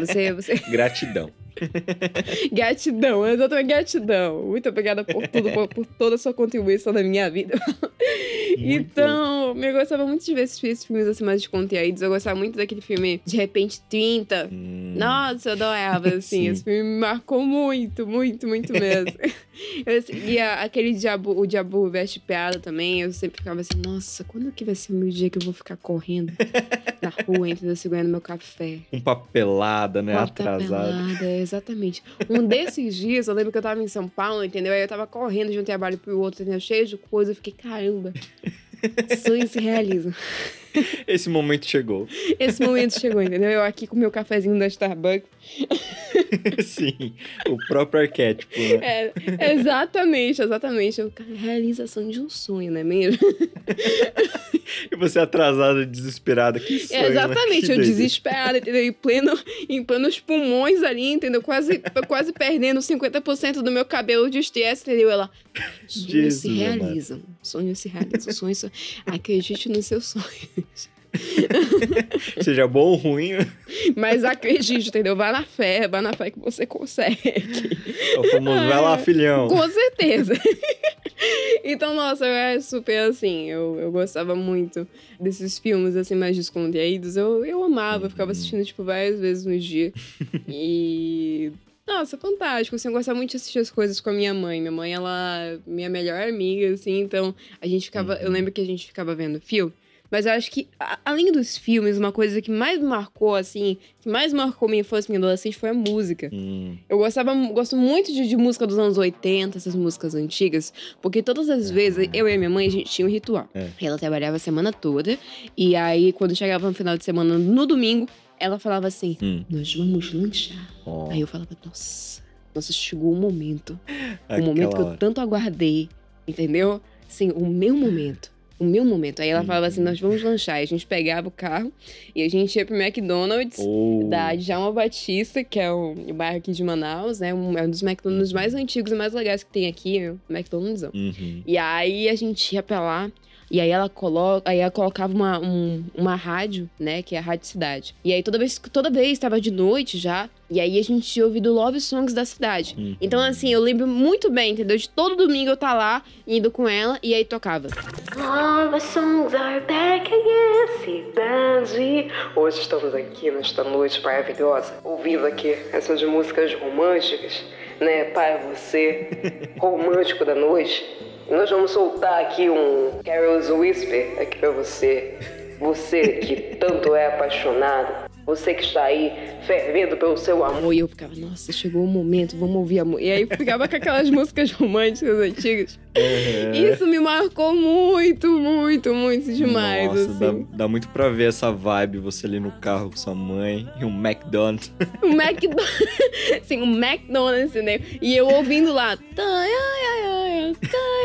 Você, você... [LAUGHS] Gratidão. Gratidão, exatamente gratidão. Muito obrigada por tudo, por, por toda a sua contribuição na minha vida. então, eu gostava muito de ver esses, esses filmes assim mais descontraídos. Eu gostava muito daquele filme De Repente 30. Hum. Nossa, eu adorava, assim. Sim. Esse filme me marcou muito, muito, muito mesmo. [LAUGHS] [LAUGHS] eu, e a- aquele diabo, o Diabo Veste Piada também, eu sempre ficava assim, nossa, quando que vai ser o meu dia que eu vou ficar correndo na rua, entendeu? Segurando meu café. Um papelada, né? Uma Atrasado. papelada, exatamente. Um desses dias, eu lembro que eu tava em São Paulo, entendeu? Aí eu tava correndo de um trabalho pro outro, entendeu? Cheio de coisa. Eu fiquei, caramba, sonhos se realizam. [LAUGHS] Esse momento chegou. Esse momento chegou, entendeu? Eu aqui com meu cafezinho da Starbucks. [LAUGHS] Sim. O próprio arquétipo, né? É, exatamente, exatamente. Eu, cara, realização de um sonho, não é mesmo? [LAUGHS] E você atrasada, desesperada. Que sonho, né? exatamente, Que eu desesperada, entendeu? Em, pleno, em plenos pulmões ali, entendeu? Quase, quase perdendo 50% do meu cabelo de estresse, entendeu? Ela, sonhos se realizam, sonhos se realizam, sonhos se... Acredite nos seus sonhos. [LAUGHS] Seja bom ou ruim, Mas acredite, entendeu? Vá na fé, vá na fé que você consegue. é o famoso vai lá, filhão. Com certeza. [LAUGHS] então, nossa, eu era super assim. Eu, eu gostava muito desses filmes assim mais descontraídos. Eu, eu amava, eu ficava assistindo, tipo, várias vezes no dia. E. Nossa, fantástico. Assim, eu gostava muito de assistir as coisas com a minha mãe. Minha mãe, ela é minha melhor amiga, assim, então a gente ficava. Eu Uhum. lembro que a gente ficava vendo filme. Mas eu acho que, a- além dos filmes, uma coisa que mais marcou, assim, que mais marcou minha infância minha adolescência foi a música. Hum, Eu gostava, gosto muito de, de música dos anos 80, essas músicas antigas, porque todas as vezes eu e a minha mãe a gente tinha um ritual. É. Ela trabalhava a semana toda, e aí quando chegava no final de semana, no domingo, ela falava assim: hum. Nós vamos lanchar. Ó, Aí eu falava: Nossa, nossa, chegou o momento. O momento que eu tanto aguardei, entendeu? Sim, o meu momento. O meu momento. Aí ela falava assim: Uhum. Nós vamos lanchar. Aí a gente pegava o carro e a gente ia pro McDonald's Oh, da Djalma Batista, que é o, o bairro aqui de Manaus, né? Um, é um dos McDonald's mais antigos e mais legais que tem aqui, é o McDonald's. Uhum. E aí a gente ia pra lá. E aí ela coloca, aí ela colocava uma, um- uma rádio, né, que é a Rádio Cidade. E aí toda vez, toda vez tava de noite já, e aí a gente ia ouvindo Love Songs da cidade. Uhum. Então assim, eu lembro muito bem, entendeu? De todo domingo eu tá lá indo com ela e aí tocava. Love songs are back again, cidade. Hoje estamos aqui nesta noite maravilhosa, ouvindo aqui essas músicas românticas, né, para você, [LAUGHS] romântico da noite. Nós vamos soltar aqui um Carol's Whisper aqui para você. Você que tanto é apaixonado, você que está aí fervendo pelo seu amor. E eu ficava, nossa, chegou o momento, vamos ouvir amor. E aí ficava com aquelas [LAUGHS] músicas românticas antigas. Uhum. Isso me marcou muito, muito, muito demais, Nossa, assim. dá, dá muito pra ver essa vibe, você ali no carro com sua mãe e um McDonald's. [LAUGHS] O [LAUGHS] McDonald's, assim, o McDonald's, entendeu? E eu ouvindo lá, ai, ai, ai,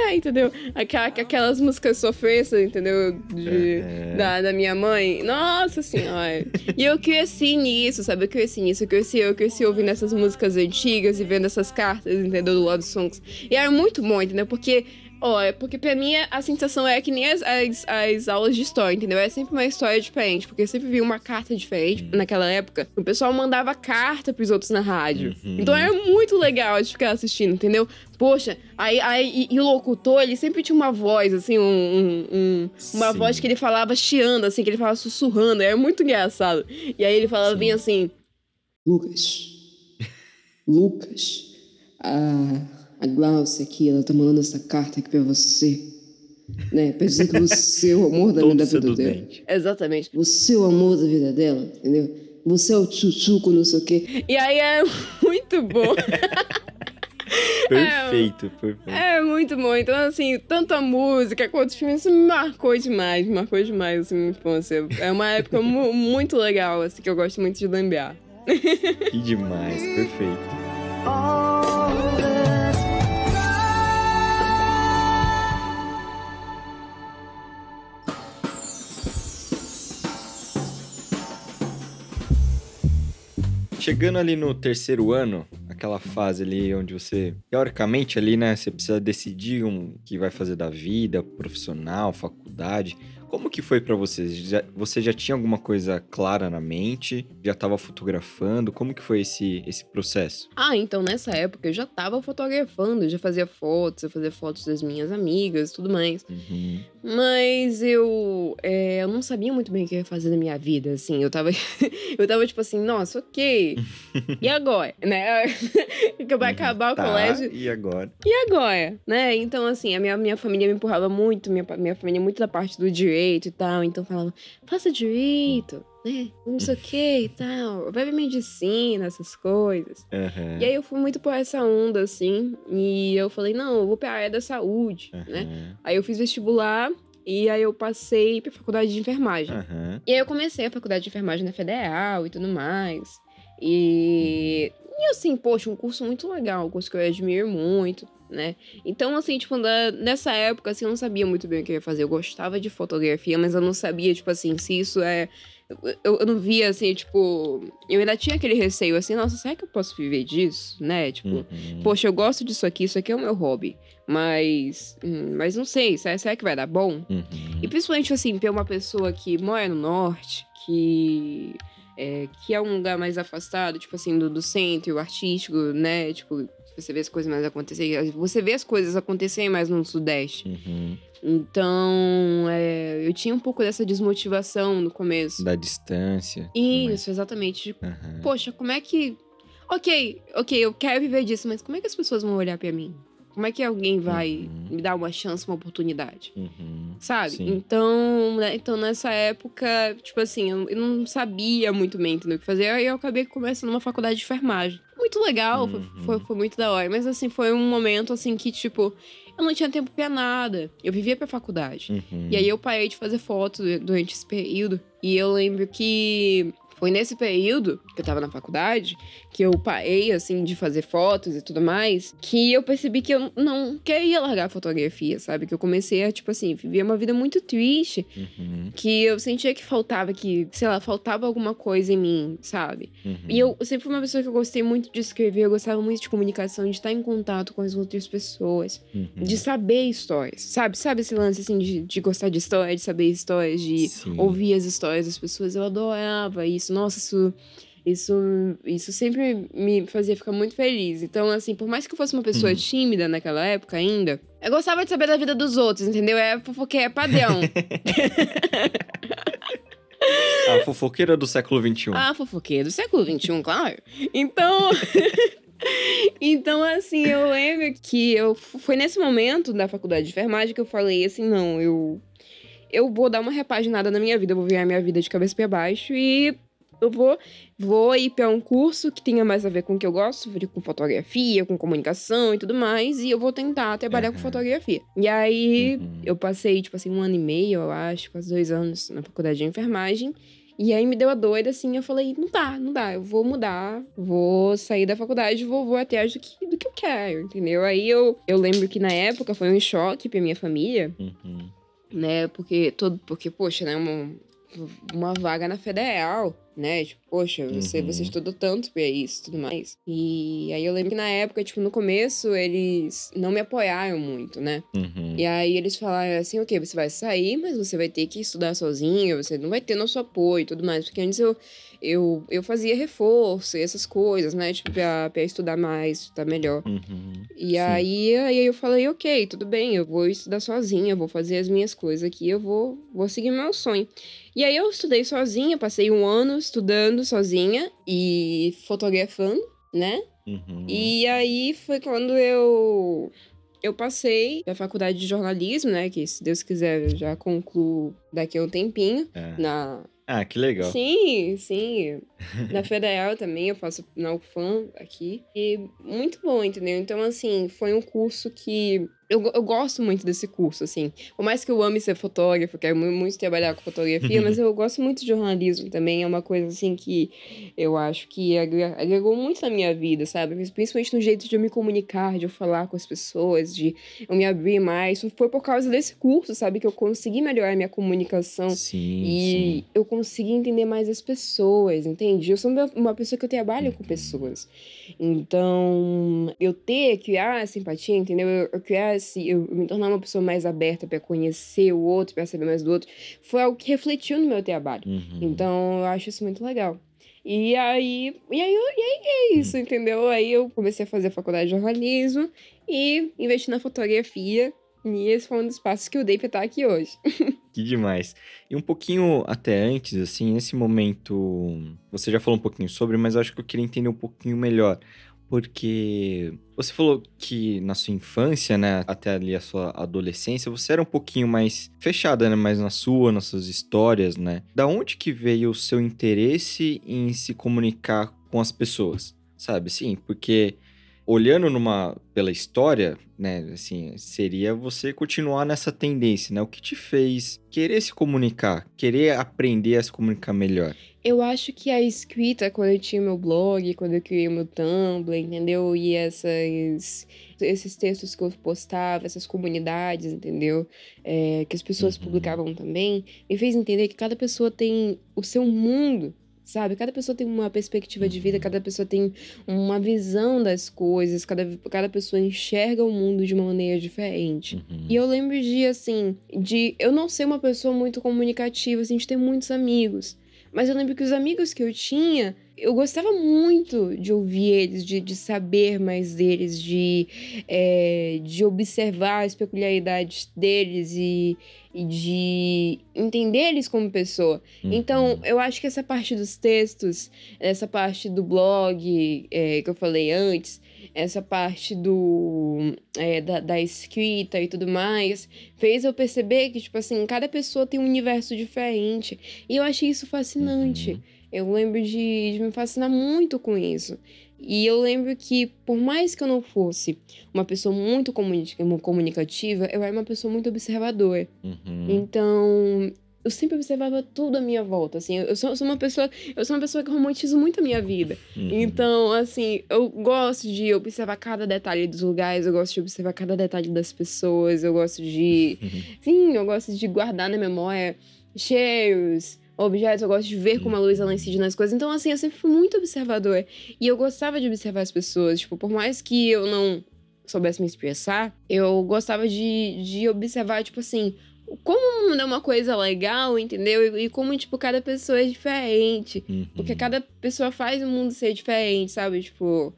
ai, entendeu? Aquela, aquelas músicas sofrências, entendeu? De, É. da, da minha mãe. Nossa senhora. E eu cresci nisso, sabe? Eu cresci nisso, eu cresci, eu cresci ouvindo essas músicas antigas e vendo essas cartas, entendeu? Do Love Songs. E era muito bom, entendeu? Porque Olha, porque pra mim a sensação é que nem as, as, as aulas de história, entendeu? É sempre uma história diferente, porque eu sempre vi uma carta diferente naquela época. O pessoal mandava carta pros outros na rádio. Uhum. Então era muito legal de ficar assistindo, entendeu? Poxa, aí, aí e, e o locutor, ele sempre tinha uma voz, assim, um, um- um- uma Sim. voz que ele falava chiando, assim, que ele falava sussurrando. Era muito engraçado. E aí ele falava Sim. bem assim: Lucas, [LAUGHS] Lucas, a, a Glaucia aqui, ela tá mandando essa carta aqui pra você. Né? Pra dizer que você é o amor da, vida dela. Exatamente. Você é o amor da vida dela, entendeu? Você é o tchutchuco, não sei o quê. E aí é muito bom. [LAUGHS] Perfeito, perfeito. É muito bom. Então, assim, tanto a música quanto os filmes, isso me marcou demais, me marcou demais, assim, minha infância. É uma época mu- muito legal, assim, que eu gosto muito de lembrar. Que demais, perfeito. [LAUGHS] Chegando ali no terceiro ano, naquela fase ali onde você, teoricamente ali, né, você precisa decidir um que vai fazer da vida, profissional, faculdade. Como que foi para você? Já, você já tinha alguma coisa clara na mente? Já estava fotografando? Como que foi esse, esse processo? Ah, então nessa época eu já tava fotografando, já fazia fotos, eu fazia fotos das minhas amigas e tudo mais. Uhum. Mas eu, é, eu não sabia muito bem o que eu ia fazer na minha vida, assim. Eu tava, [LAUGHS] eu tava tipo assim, nossa, ok. e [LAUGHS] agora, né? [LAUGHS] que vai acabar o Tá, colégio. E agora? E agora, né? Então, assim, a minha, minha família me empurrava muito, minha, minha família muito da parte do direito e tal. Então falava, faça direito, né? Não sei o [LAUGHS] que e tal. Vai ver medicina, essas coisas. Aham. E aí eu fui muito por essa onda, assim. E eu falei, não, eu vou pra área da saúde, né? Aham. Aí eu fiz vestibular e aí eu passei pra faculdade de enfermagem. Aham. E aí eu comecei a faculdade de enfermagem na Federal e tudo mais. E, e assim, poxa, um curso muito legal, um curso que eu admiro muito, né? Então, assim, tipo, na- nessa época, assim, eu não sabia muito bem o que eu ia fazer. Eu gostava de fotografia, mas eu não sabia, tipo assim, se isso é. Eu, eu não via, assim, tipo. Eu ainda tinha aquele receio, assim, nossa, será que eu posso viver disso, né? Tipo, Uhum. poxa, eu gosto disso aqui, isso aqui é o meu hobby. Mas. hum, mas não sei, será, será que vai dar bom? Uhum. E principalmente, assim, pra uma pessoa que mora no norte, que é, que é um lugar mais afastado, tipo assim, do, do centro artístico, né? Tipo, você vê as coisas mais acontecerem. Você vê as coisas acontecerem mais no sudeste. Uhum. Então, é, eu tinha um pouco dessa desmotivação no começo. Da distância. Isso, exatamente. Aham. Poxa, como é que. Ok, ok, eu quero viver disso, mas como é que as pessoas vão olhar pra mim? Como é que alguém vai Uhum. me dar uma chance, uma oportunidade? Uhum. Sabe? Sim. Então, né, então, nessa época, tipo assim, eu, eu não sabia muito bem entender o que fazer. Aí eu acabei começando uma faculdade de enfermagem. Muito legal, foi- Uhum. foi, foi muito da hora. Mas assim, foi um momento assim que, tipo, eu não tinha tempo pra nada. Eu vivia pra faculdade. Uhum. E aí eu parei de fazer fotos durante esse período. E eu lembro que foi nesse período que eu tava na faculdade, que eu parei, assim, de fazer fotos e tudo mais, que eu percebi que eu não queria largar a fotografia, sabe? Que eu comecei a, tipo assim, viver uma vida muito triste, Uhum. que eu sentia que faltava, que, sei lá, faltava alguma coisa em mim, sabe? Uhum. E eu sempre fui uma pessoa que eu gostei muito de escrever, eu gostava muito de comunicação, de estar em contato com as outras pessoas Uhum. de saber histórias, sabe? Sabe esse lance, assim, de, de gostar de história, de saber histórias, de Sim. ouvir as histórias das pessoas? Eu adorava isso. Nossa, isso, isso, isso sempre me fazia ficar muito feliz. Então, assim, por mais que eu fosse uma pessoa Uhum. tímida naquela época ainda, eu gostava de saber da vida dos outros, entendeu? É porque é padrão. [LAUGHS] A fofoqueira do século XXI. Ah, fofoqueira do século XXI, claro. Então. [LAUGHS] então, assim, eu lembro que eu foi nesse momento da faculdade de enfermagem que eu falei assim: não, eu. Eu vou dar uma repaginada na minha vida, eu vou virar minha vida de cabeça pra baixo e eu vou, vou ir pra um curso que tenha mais a ver com o que eu gosto, com fotografia, com comunicação e tudo mais, e eu vou tentar trabalhar com Aham. fotografia. E aí, Uhum. eu passei, tipo assim, um ano e meio, eu acho, quase dois anos na faculdade de enfermagem. E aí me deu a doida, assim, eu falei, não dá, não dá, eu vou mudar, vou sair da faculdade, vou, vou atrás do que, do que eu quero, entendeu? Aí eu, eu lembro que na época foi um choque pra minha família, Uhum. né? Porque todo. Porque, poxa, né? Uma, uma vaga na federal, né? Tipo, poxa, você, Uhum. você estudou tanto pra isso e tudo mais. E aí eu lembro que na época, tipo, no começo, eles não me apoiaram muito, né? Uhum. E aí eles falaram assim, ok, você vai sair, mas você vai ter que estudar sozinho, você não vai ter nosso apoio e tudo mais. Porque antes eu, eu, eu fazia reforço e essas coisas, né? Tipo, pra, pra estudar mais, estudar melhor. Uhum. E Sim. aí, aí eu falei, ok, tudo bem, eu vou estudar sozinha, vou fazer as minhas coisas aqui, eu vou, vou seguir meu sonho. E aí eu estudei sozinha, passei um ano estudando sozinha e fotografando, né? Uhum. E aí foi quando eu eu passei pra faculdade de jornalismo, né? Que se Deus quiser eu já concluo daqui a um tempinho. É. Na... Ah, que legal. Sim, sim. [LAUGHS] Na Federal também, eu faço na UFAM aqui. E muito bom, entendeu? Então, assim, foi um curso que eu, eu gosto muito desse curso, assim. Por mais que eu ame ser fotógrafo, quero muito trabalhar com fotografia, [LAUGHS] mas eu gosto muito de jornalismo também. É uma coisa, assim, que eu acho que agregou muito na minha vida, sabe? Principalmente no jeito de eu me comunicar, de eu falar com as pessoas, de eu me abrir mais. Foi por causa desse curso, sabe? Que eu consegui melhorar a minha comunicação. Sim, e sim. eu consegui entender mais as pessoas, entende? Eu sou uma pessoa que eu trabalho com pessoas. Então, eu ter, criar simpatia, entendeu? Eu, eu criar esse, eu me tornar uma pessoa mais aberta para conhecer o outro, para saber mais do outro, foi algo que refletiu no meu trabalho. Uhum. Então, eu acho isso muito legal. E aí, e aí, e aí é isso, entendeu? Aí eu comecei a fazer a faculdade de jornalismo e investi na fotografia. E esse foi um dos passos que eu dei pra estar aqui hoje. [LAUGHS] Que demais. E um pouquinho até antes, assim, nesse momento, você já falou um pouquinho sobre, mas eu acho que eu queria entender um pouquinho melhor. Porque você falou que na sua infância, né, até ali a sua adolescência, você era um pouquinho mais fechada, né, mais na sua, nas suas histórias, né? Da onde que veio o seu interesse em se comunicar com as pessoas? Sabe, sim, porque olhando numa pela história, né, assim, seria você continuar nessa tendência, né? O que te fez querer se comunicar, querer aprender a se comunicar melhor? Eu acho que a escrita, quando eu tinha meu blog, quando eu criei meu Tumblr, entendeu? E essas, esses textos que eu postava, essas comunidades, entendeu? É, que as pessoas Uhum. publicavam também, me fez entender que cada pessoa tem o seu mundo, sabe? Cada pessoa tem uma perspectiva de vida, Uhum. cada pessoa tem uma visão das coisas, cada, cada pessoa enxerga o mundo de uma maneira diferente. Uhum. E eu lembro de, assim, de eu não ser uma pessoa muito comunicativa, assim, de ter muitos amigos. Mas eu lembro que os amigos que eu tinha, eu gostava muito de ouvir eles, de, de saber mais deles, de, é, de observar as peculiaridades deles e, e de entender eles como pessoa. Uhum. Então, eu acho que essa parte dos textos, essa parte do blog é, que eu falei antes, essa parte do é, da, da escrita e tudo mais, fez eu perceber que, tipo assim, cada pessoa tem um universo diferente. E eu achei isso fascinante. Uhum. Eu lembro de, de me fascinar muito com isso. E eu lembro que, por mais que eu não fosse uma pessoa muito comuni- comunicativa, eu era uma pessoa muito observadora. Uhum. Então, eu sempre observava tudo à minha volta, assim. Eu sou, eu sou uma pessoa, eu sou uma pessoa que romantizo muito a minha vida. Uhum. Então, assim, eu gosto de observar cada detalhe dos lugares, eu gosto de observar cada detalhe das pessoas, eu gosto de, Uhum. sim, eu gosto de guardar na memória cheiros, objetos, eu gosto de ver como a luz ela incide nas coisas. Então, assim, eu sempre fui muito observador. E eu gostava de observar as pessoas, tipo, por mais que eu não soubesse me expressar, eu gostava de, de observar, tipo assim, como o mundo é uma coisa legal, entendeu? E, e como, tipo, cada pessoa é diferente. Uhum. Porque cada pessoa faz o mundo ser diferente, sabe? Tipo.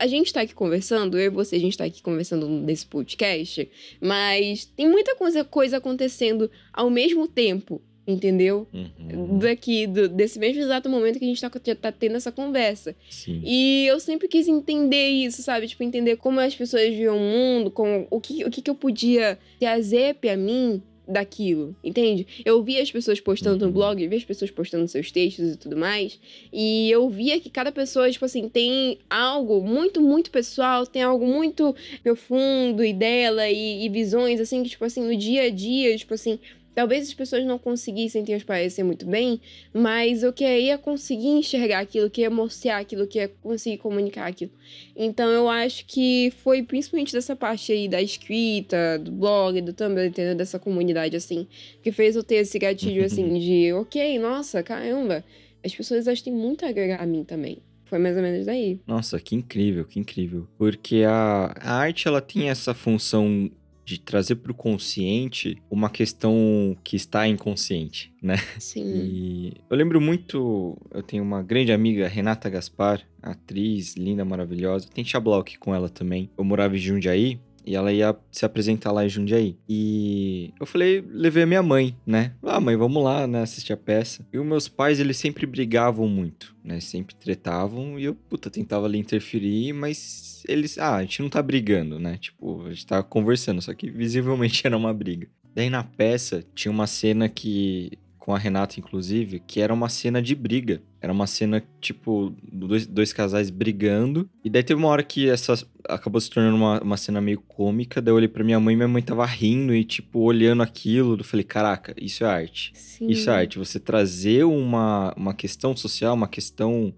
A gente tá aqui conversando, eu e você, a gente tá aqui conversando nesse podcast, mas tem muita coisa, coisa acontecendo ao mesmo tempo, entendeu? Uhum. Daqui, do- desse mesmo exato momento que a gente tá, tá tendo essa conversa. Sim. E eu sempre quis entender isso, sabe? Tipo, entender como as pessoas viam o mundo, com o que, o que, que eu podia trazer pra mim daquilo, entende? Eu via as pessoas postando no Uhum. blog, eu via as pessoas postando seus textos e tudo mais, e eu via que cada pessoa, tipo assim, tem algo muito, muito pessoal, tem algo muito profundo e dela, e, e visões, assim, que, tipo assim, no dia a dia, tipo assim, talvez as pessoas não conseguissem transparecer muito bem, mas eu queria conseguir enxergar aquilo, queria mostrar aquilo, queria conseguir comunicar aquilo. Então eu acho que foi principalmente dessa parte aí da escrita, do blog, do Tumblr, entendeu? Dessa comunidade, assim, que fez eu ter esse gatilho, [LAUGHS] assim, de, ok, nossa, caramba, as pessoas elas têm muito a agregar a mim também. Foi mais ou menos daí. Nossa, que incrível, que incrível. Porque a, a arte, ela tem essa função de trazer para o consciente uma questão que está inconsciente, né? Sim. E eu lembro muito, eu tenho uma grande amiga, Renata Gaspar, atriz linda, maravilhosa. Tem Xablock com ela também. Eu morava em Jundiaí e ela ia se apresentar lá em Jundiaí. E eu falei, levei a minha mãe, né? Ah, mãe, vamos lá, né, assistir a peça. E os meus pais, eles sempre brigavam muito, né? Sempre tretavam e eu, puta, tentava ali interferir, mas eles, ah, a gente não tá brigando, né? Tipo, a gente tava conversando, só que visivelmente [LAUGHS] era uma briga. Daí na peça tinha uma cena que com a Renata, inclusive, que era uma cena de briga. Era uma cena, tipo, dois, dois casais brigando. E daí teve uma hora que essa acabou se tornando uma, uma cena meio cômica. Daí eu olhei pra minha mãe e minha mãe tava rindo e, tipo, olhando aquilo. Eu falei, caraca, isso é arte. Sim. Isso é arte. Você trazer uma, uma questão social, uma questão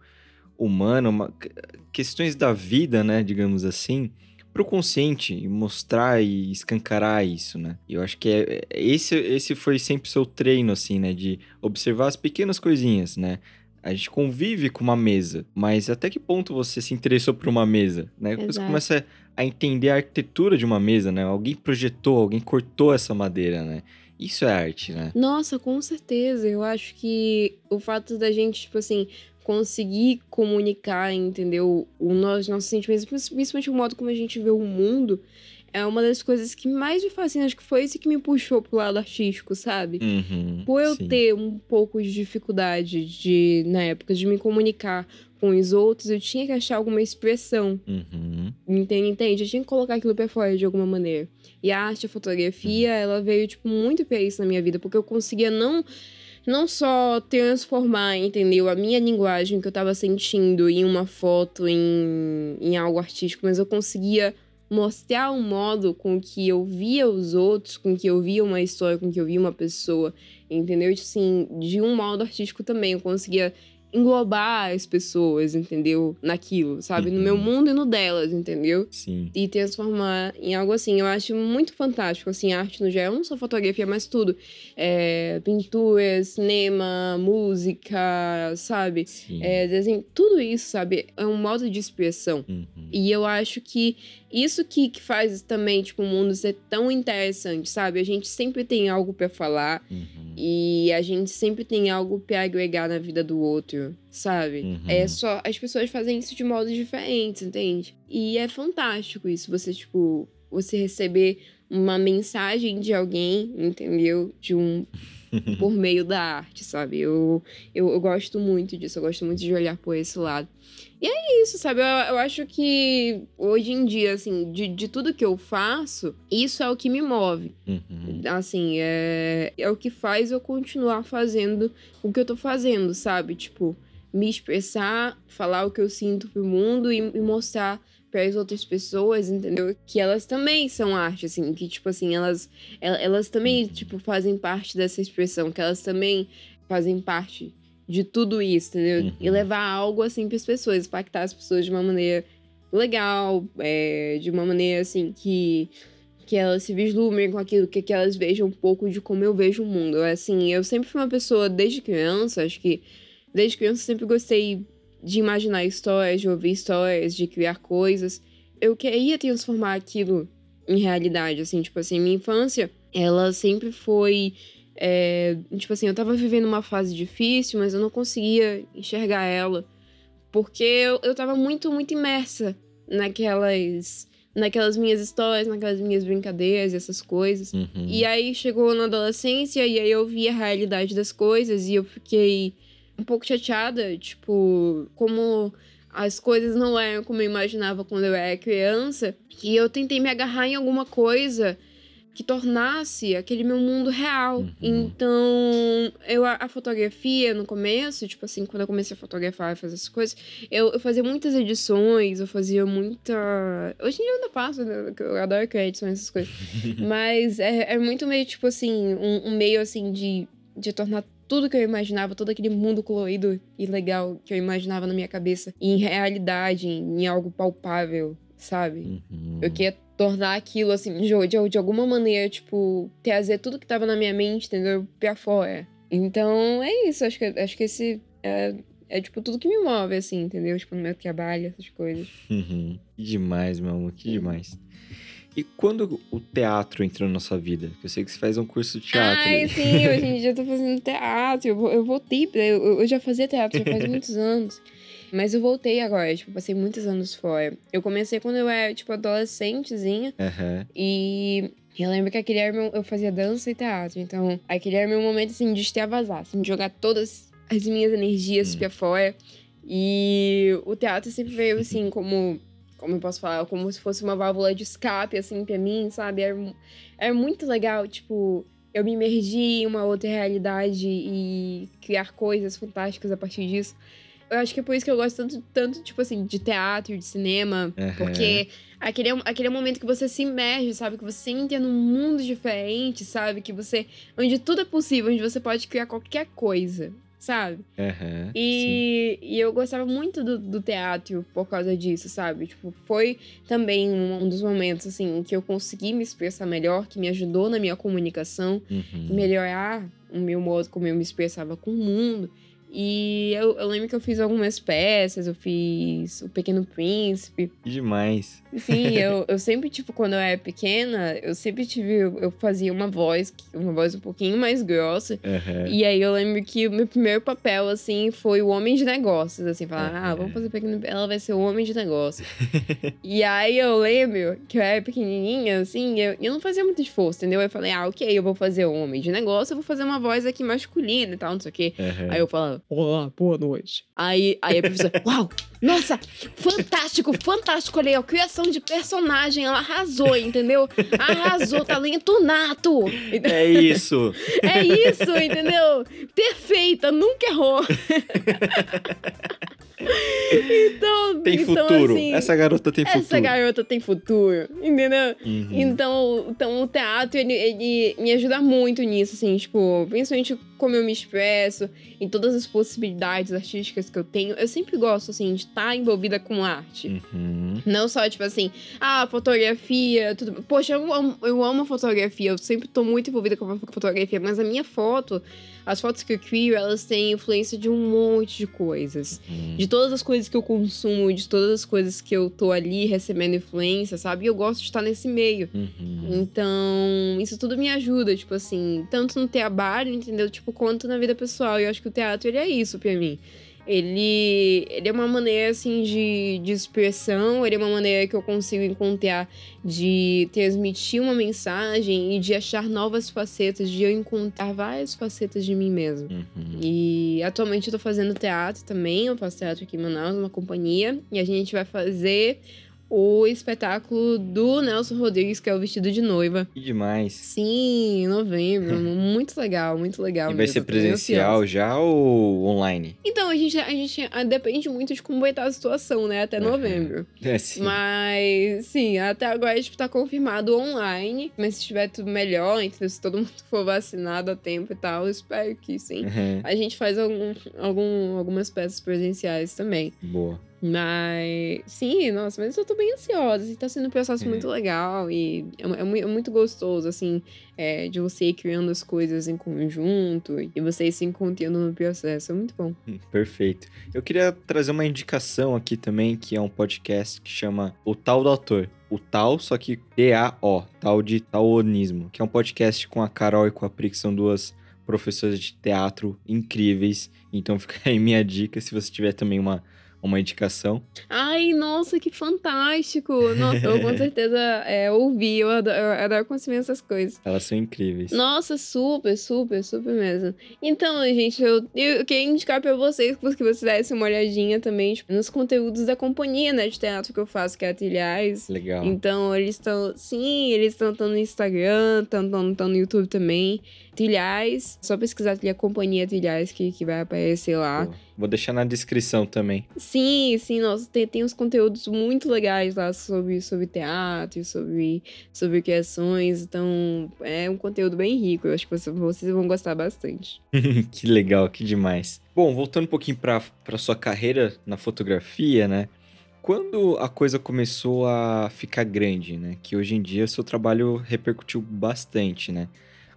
humana, uma, questões da vida, né, digamos assim, pro consciente e mostrar e escancarar isso, né? Eu acho que é, é esse, esse foi sempre o seu treino, assim, né, de observar as pequenas coisinhas, né? A gente convive com uma mesa, mas até que ponto você se interessou por uma mesa, né? Você Exato. começa a entender a arquitetura de uma mesa, né? Alguém projetou, alguém cortou essa madeira, né? Isso é arte, né? Nossa, com certeza. Eu acho que o fato da gente, tipo assim, conseguir comunicar, entendeu? O nosso, nossos sentimentos, principalmente o modo como a gente vê o mundo, é uma das coisas que mais me fascina. Acho que foi isso que me puxou pro lado artístico, sabe? Uhum, Por eu sim. ter um pouco de dificuldade de, na época, de me comunicar com os outros, eu tinha que achar alguma expressão. Uhum. Entende? Entende? Eu tinha que colocar aquilo pra fora de alguma maneira. E a arte, a fotografia, ela veio, tipo, muito pra isso na minha vida, porque eu conseguia não. Não só transformar, entendeu? A minha linguagem que eu tava sentindo em uma foto, em, em algo artístico, mas eu conseguia mostrar o modo com que eu via os outros, com que eu via uma história, com que eu via uma pessoa, entendeu? Assim, de um modo artístico também. Eu conseguia englobar as pessoas, entendeu? Naquilo, sabe? No meu Uhum. mundo e no delas, entendeu? Sim. e transformar em algo assim. Eu acho muito fantástico, assim, a arte no geral, não só fotografia, mas tudo. É, pintura, cinema, música, sabe? Sim. É, desenho, tudo isso, sabe? É um modo de expressão. Uhum. E eu acho que isso que, que faz também, tipo, o mundo ser tão interessante, sabe? A gente sempre tem algo pra falar Uhum. e a gente sempre tem algo pra agregar na vida do outro, sabe? Uhum. É só. As pessoas fazem isso de modos diferentes, entende? E é fantástico isso, você, tipo, você receber uma mensagem de alguém, entendeu? De um. [LAUGHS] por meio da arte, sabe? Eu, eu, eu gosto muito disso, eu gosto muito de olhar por esse lado. E é isso, sabe? Eu, eu acho que hoje em dia, assim, de, de tudo que eu faço, isso é o que me move. Uhum. Assim, é, é o que faz eu continuar fazendo o que eu tô fazendo, sabe? Tipo, me expressar, falar o que eu sinto pro mundo e, e mostrar para as outras pessoas, entendeu? Que elas também são arte, assim, que, tipo assim, elas, el- elas também, tipo, fazem parte dessa expressão, que elas também fazem parte de tudo isso, entendeu? E Uhum. levar algo, assim, para as pessoas, impactar as pessoas de uma maneira legal, é, de uma maneira, assim, que que elas se vislumbrem com aquilo, que, que elas vejam um pouco de como eu vejo o mundo. Assim, eu sempre fui uma pessoa, desde criança, acho que desde criança eu sempre gostei de imaginar histórias, de ouvir histórias, de criar coisas. Eu queria transformar aquilo em realidade, assim, tipo assim, minha infância, ela sempre foi. É, tipo assim, eu tava vivendo uma fase difícil, mas eu não conseguia enxergar ela. Porque eu, eu tava muito, muito imersa naquelas naquelas minhas histórias, naquelas minhas brincadeiras, essas coisas. Uhum. E aí chegou na adolescência e aí eu vi a realidade das coisas e eu fiquei um pouco chateada, tipo, como as coisas não eram como eu imaginava quando eu era criança. E eu tentei me agarrar em alguma coisa que tornasse aquele meu mundo real. Uhum. Então, eu a, a fotografia no começo, tipo assim, quando eu comecei a fotografar e fazer essas coisas, eu, eu fazia muitas edições, eu fazia muita. Hoje em dia eu ainda faço, né? que Eu adoro criar edições, essas coisas. [LAUGHS] Mas é, é muito meio, tipo assim, um, um meio assim de, de tornar tudo que eu imaginava, todo aquele mundo colorido e legal que eu imaginava na minha cabeça, em realidade, em, em algo palpável, sabe? Uhum. Eu queria tornar aquilo, assim, de, de, de alguma maneira, tipo, trazer tudo que tava na minha mente, entendeu? Pra fora. Então, é isso. Acho que, acho que esse é, é, tipo, tudo que me move, assim, entendeu? Tipo, no meu trabalho, essas coisas. Uhum. Que demais, meu amor, que demais. E quando o teatro entrou na nossa vida? Eu sei que você faz um curso de teatro. Ai, né? sim, hoje em dia eu tô fazendo teatro. Eu, eu voltei, pra- eu, eu já fazia teatro já faz [LAUGHS] muitos anos. Mas eu voltei agora, tipo, passei muitos anos fora. Eu comecei quando eu era, tipo, adolescentezinha. Aham. E eu lembro que aquele era meu, eu fazia dança e teatro. Então, aquele era meu momento, assim, de extravasar, assim, de jogar todas as minhas energias Hum. pra fora. E o teatro sempre veio, assim, [LAUGHS] como... Como eu posso falar? Como se fosse uma válvula de escape, assim, pra mim, sabe? Era, era muito legal, tipo... eu me imergi em uma outra realidade e criar coisas fantásticas a partir disso. Eu acho que é por isso que eu gosto tanto, tanto tipo assim, de teatro, de cinema. Uhum. Porque aquele, é- aquele é o momento que você se imerge, sabe? Que você entra num mundo diferente, sabe? Que você. Onde tudo é possível, onde você pode criar qualquer coisa, sabe? Sim. E, e eu gostava muito do, do teatro por causa disso, sabe? Tipo, foi também um, um dos momentos, assim, que eu consegui me expressar melhor, que me ajudou na minha comunicação, Uhum. melhorar o meu modo como eu me expressava com o mundo. E eu, eu lembro que eu fiz algumas peças, eu fiz O Pequeno Príncipe. Demais. Sim, [LAUGHS] eu, eu sempre, tipo, quando eu era pequena, eu sempre tive. Eu fazia uma voz, uma voz um pouquinho mais grossa. Aham. E aí eu lembro que o meu primeiro papel, assim, foi o homem de negócios, assim, falar, Uhum. ah, vamos fazer pequeno. Ela vai ser o homem de negócios. [LAUGHS] e aí eu lembro que eu era pequenininha, assim, eu, eu não fazia muito esforço, entendeu? Eu falei, ah, ok, eu vou fazer o homem de negócio, eu vou fazer uma voz aqui masculina e tal, não sei o quê. Aham. Aí eu falava, olá, boa noite. Aí, aí a professora, uau, nossa, fantástico, fantástico, olha aí, a criação de personagem, ela arrasou, entendeu? Arrasou, talento nato. É isso. É isso, entendeu? Perfeita, nunca errou. então, Tem então, futuro. assim, Essa garota tem essa futuro. garota tem futuro, entendeu? Uhum. Então, então o teatro, ele, ele me ajuda muito nisso, assim, tipo, principalmente como eu me expresso, em todas as possibilidades artísticas que eu tenho. Eu sempre gosto, assim, de estar envolvida com arte. Uhum. Não só, tipo assim, ah, fotografia, tudo. Poxa, eu amo, eu amo fotografia, eu sempre tô muito envolvida com a fotografia, mas a minha foto, as fotos que eu crio, elas têm influência de um monte de coisas. Uhum. De todas as coisas que eu consumo, de todas as coisas que eu tô ali recebendo influência, sabe? E eu gosto de estar nesse meio. Uhum. Então, isso tudo me ajuda, tipo assim, tanto no trabalho, entendeu? Tipo, quanto na vida pessoal. E eu acho que o teatro, ele é isso pra mim. Ele, ele é uma maneira, assim, de, de expressão, ele é uma maneira que eu consigo encontrar de transmitir uma mensagem e de achar novas facetas, de eu encontrar várias facetas de mim mesmo. Uhum. E atualmente eu tô fazendo teatro também, eu faço teatro aqui em Manaus, numa companhia, e a gente vai fazer o espetáculo do Nelson Rodrigues, que é o Vestido de Noiva. Que demais. Sim, em novembro. [LAUGHS] muito legal, muito legal. E vai mesmo, ser presencial já ou online? Então, a gente, a gente ah, depende muito de como vai estar a situação, né? Até Aham. novembro. [LAUGHS] É sim. Mas, sim, até agora tipo, tá confirmado online. Mas se estiver tudo melhor, entendeu? Se todo mundo for vacinado a tempo e tal, eu espero que sim. Uhum. A gente faz algum, algum, algumas peças presenciais também. Boa. Mas, sim, nossa, mas eu tô bem ansiosa. assim, Tá sendo um processo Uhum. muito legal e é, é é muito gostoso, assim, é, de você ir criando as coisas em conjunto e você ir se encontrando no processo. É muito bom. Hum, Perfeito. Eu queria trazer uma indicação aqui também, que é um podcast que chama O Tal do Autor. O Tal, só que T-A-O, Tal de Taonismo, que é um podcast com a Carol e com a Pri, que são duas professoras de teatro incríveis. Então [LAUGHS] fica aí minha dica, se você tiver também uma, uma indicação. Ai, nossa, que fantástico! Nossa, eu com [LAUGHS] certeza é, ouvi, eu adoro, eu adoro consumir essas coisas. Elas são incríveis. Nossa, super, super, super mesmo. Então, gente, eu, eu queria indicar pra vocês que vocês dessem uma olhadinha também tipo, nos conteúdos da companhia, né, de teatro que eu faço, que é a Trilhais. Legal. Então, eles estão. Sim, eles estão no Instagram, estão no YouTube também. Trilhais. Só pesquisar Trilha Companhia Trilhais que, que vai aparecer lá. Pô, Vou deixar na descrição também. Sim, sim, nossa, tem, tem uns conteúdos muito legais lá sobre, sobre teatro, sobre, sobre criações. Então, é um conteúdo bem rico. Eu acho que vocês, vão gostar bastante. [LAUGHS] que legal, que demais. Bom, voltando um pouquinho para para sua carreira na fotografia, né? Quando a coisa começou a ficar grande, né? Que hoje em dia o seu trabalho repercutiu bastante, né?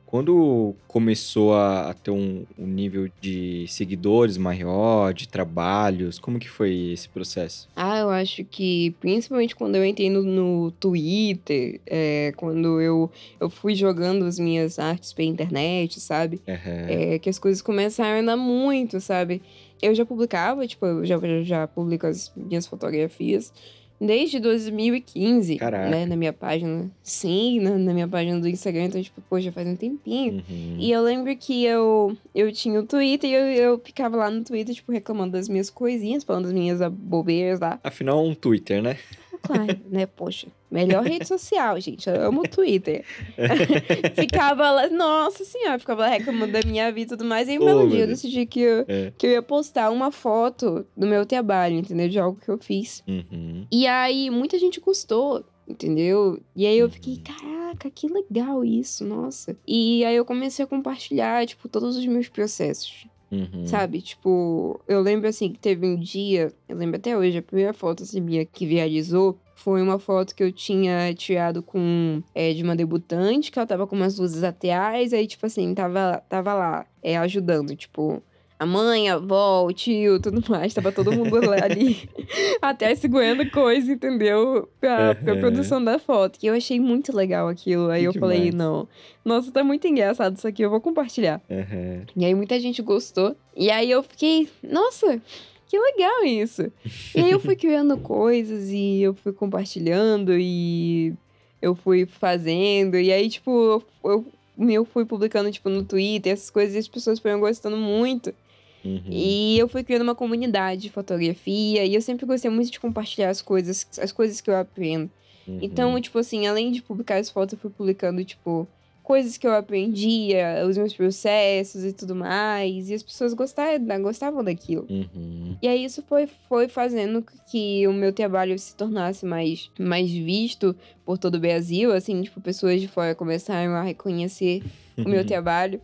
Quando começou a, a ter um, um nível de seguidores maior, de trabalhos, como que foi esse processo? Ah, eu acho que principalmente quando eu entrei no, no Twitter, é, quando eu, eu fui jogando as minhas artes pela internet, sabe? Aham. é, que as coisas começaram a andar muito, sabe? Eu já publicava, tipo, eu já, já publico as minhas fotografias desde 2015, Caraca. né? Na minha página. Sim, na, na minha página do Instagram, então, tipo, pô, já faz um tempinho. Uhum. E eu lembro que eu, eu tinha o Twitter e eu, eu ficava lá no Twitter, tipo, reclamando das minhas coisinhas, falando das minhas bobeiras lá. Afinal, um Twitter, né? Claro, né? Poxa, melhor rede social, gente. Eu amo o Twitter. [LAUGHS] ficava lá, nossa senhora, ficava lá reclamando da minha vida e tudo mais. E aí, um belo dia, eu decidi que eu, É. que eu ia postar uma foto do meu trabalho, entendeu? De algo que eu fiz. Uhum. E aí, muita gente gostou, entendeu? E aí eu fiquei, Uhum. caraca, que legal isso, nossa. E aí eu comecei a compartilhar, tipo, todos os meus processos. Uhum. Sabe? Tipo, eu lembro assim que teve um dia, eu lembro até hoje, a primeira foto assim, minha que viralizou foi uma foto que eu tinha tirado com é, de uma debutante, que ela tava com umas luzes atrás, aí, tipo assim, tava, tava lá, é, ajudando, tipo. A mãe, a avó, o tio, tudo mais. Tava todo mundo [LAUGHS] ali até segurando coisa, entendeu? Aham. produção da foto. Que eu achei muito legal aquilo. Aí Que eu falei, demais. não. Nossa, tá muito engraçado isso aqui, eu vou compartilhar. Uhum. E aí muita gente gostou. E aí eu fiquei, nossa, que legal isso. E aí eu fui [LAUGHS] criando coisas e eu fui compartilhando e eu fui fazendo. E aí, tipo, eu, eu fui publicando, tipo, no Twitter, essas coisas, e as pessoas foram gostando muito. Uhum. E eu fui criando uma comunidade de fotografia. E eu sempre gostei muito de compartilhar as coisas, as coisas que eu aprendo. Uhum. Então, tipo assim, além de publicar as fotos, eu fui publicando, tipo, coisas que eu aprendia, os meus processos e tudo mais. E as pessoas gostavam, gostavam daquilo. Uhum. E aí isso foi, foi fazendo que o meu trabalho se tornasse mais, mais visto por todo o Brasil. Assim, tipo, pessoas de fora começaram a reconhecer o meu [LAUGHS] trabalho.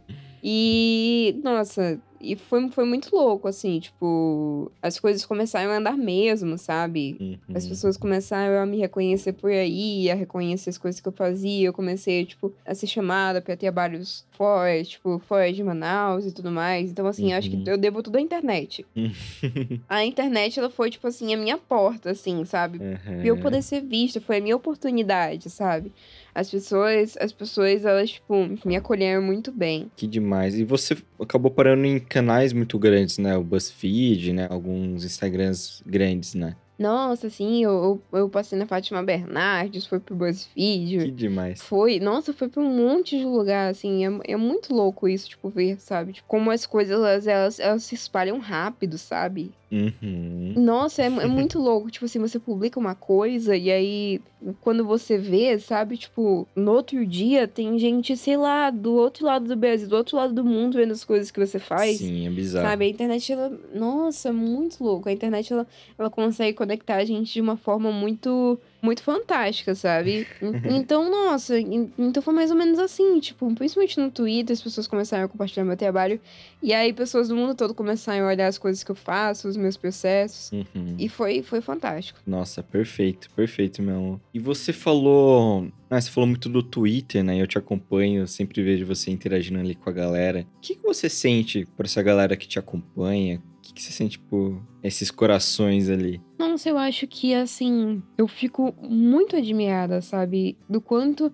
E, nossa, e foi, foi muito louco, assim, tipo, as coisas começaram a andar mesmo, sabe? Uhum. As pessoas começaram a me reconhecer por aí, a reconhecer as coisas que eu fazia. Eu comecei, tipo, a ser chamada pra trabalhos fora, tipo, fora de Manaus e tudo mais. Então, assim, acho Uhum. que eu devo tudo à internet. [LAUGHS] A internet, ela foi, tipo assim, a minha porta, assim, sabe? Uhum. Pra eu poder ser vista, foi a minha oportunidade, sabe? As pessoas, as pessoas, elas, tipo, me acolheram muito bem. Que demais. E você acabou parando em canais muito grandes, né? O BuzzFeed, né? Alguns Instagrams grandes, né? Nossa, assim, eu, eu, eu passei na Fátima Bernardes, foi pro BuzzFeed. Que demais. Foi, nossa, foi pra um monte de lugar, assim, é, é muito louco isso, tipo, ver, sabe? Tipo, como as coisas, elas, elas, elas se espalham rápido, sabe? Uhum. Nossa, é, é muito louco, tipo assim, você publica uma coisa e aí, quando você vê, sabe, tipo, no outro dia tem gente, sei lá, do outro lado do Brasil, do outro lado do mundo vendo as coisas que você faz. Sim, é bizarro. Sabe, a internet, ela. Nossa, muito louco. A internet, ela, ela consegue conectar a gente de uma forma muito. Muito fantástica, sabe? En- [LAUGHS] Então, nossa, en- então foi mais ou menos assim, tipo, principalmente no Twitter, as pessoas começaram a compartilhar meu trabalho. E aí, pessoas do mundo todo começaram a olhar as coisas que eu faço, os meus processos. Uhum. E foi, foi fantástico. Nossa, perfeito, perfeito, meu amor. E você falou. Ah, você falou muito do Twitter, né? Eu te acompanho, eu sempre vejo você interagindo ali com a galera. O que, que você sente por essa galera que te acompanha? O que, que você sente por esses corações ali? Nossa, eu acho que, assim, eu fico muito admirada, sabe? Do quanto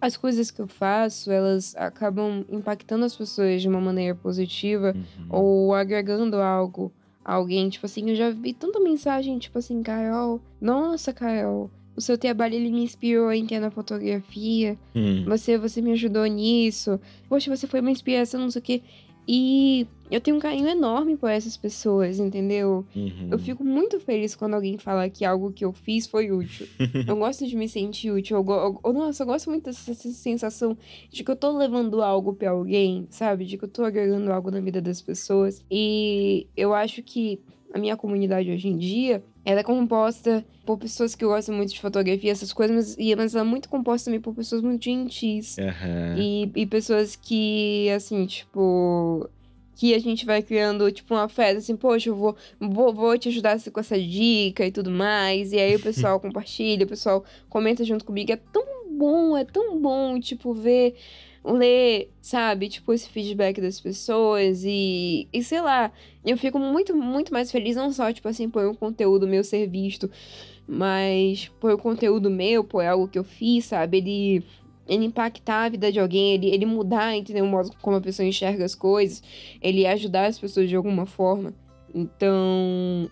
as coisas que eu faço, elas acabam impactando as pessoas de uma maneira positiva Uhum. ou agregando algo a alguém. Tipo assim, eu já vi tanta mensagem, tipo assim, Carol, nossa, Carol, o seu trabalho ele me inspirou a entrar na fotografia. Hum. Você, você me ajudou nisso. Poxa, você foi uma inspiração, não sei o quê. E eu tenho um carinho enorme por essas pessoas, entendeu? Uhum. Eu fico muito feliz quando alguém fala que algo que eu fiz foi útil. [LAUGHS] eu gosto de me sentir útil. Eu, eu- nossa, eu gosto muito dessa sensação de que eu tô levando algo pra alguém, sabe? De que eu tô agregando algo na vida das pessoas. E eu acho que a minha comunidade hoje em dia, ela é composta por pessoas que gostam muito de fotografia, essas coisas, mas, mas ela é muito composta também por pessoas muito gentis. Aham. E, e pessoas que, assim, tipo. Que a gente vai criando, tipo, uma festa, assim, poxa, eu vou, vou, vou te ajudar com essa dica e tudo mais. E aí o pessoal [LAUGHS] compartilha, o pessoal comenta junto comigo. É tão bom, é tão bom, tipo, ver, ler, sabe, tipo, esse feedback das pessoas. E, e sei lá, eu fico muito, muito mais feliz, não só, tipo assim, por um conteúdo meu ser visto, mas por o conteúdo meu, por algo que eu fiz, sabe? Ele ele impactar a vida de alguém, ele, ele mudar, entendeu? O modo como a pessoa enxerga as coisas, ele ajudar as pessoas de alguma forma. Então,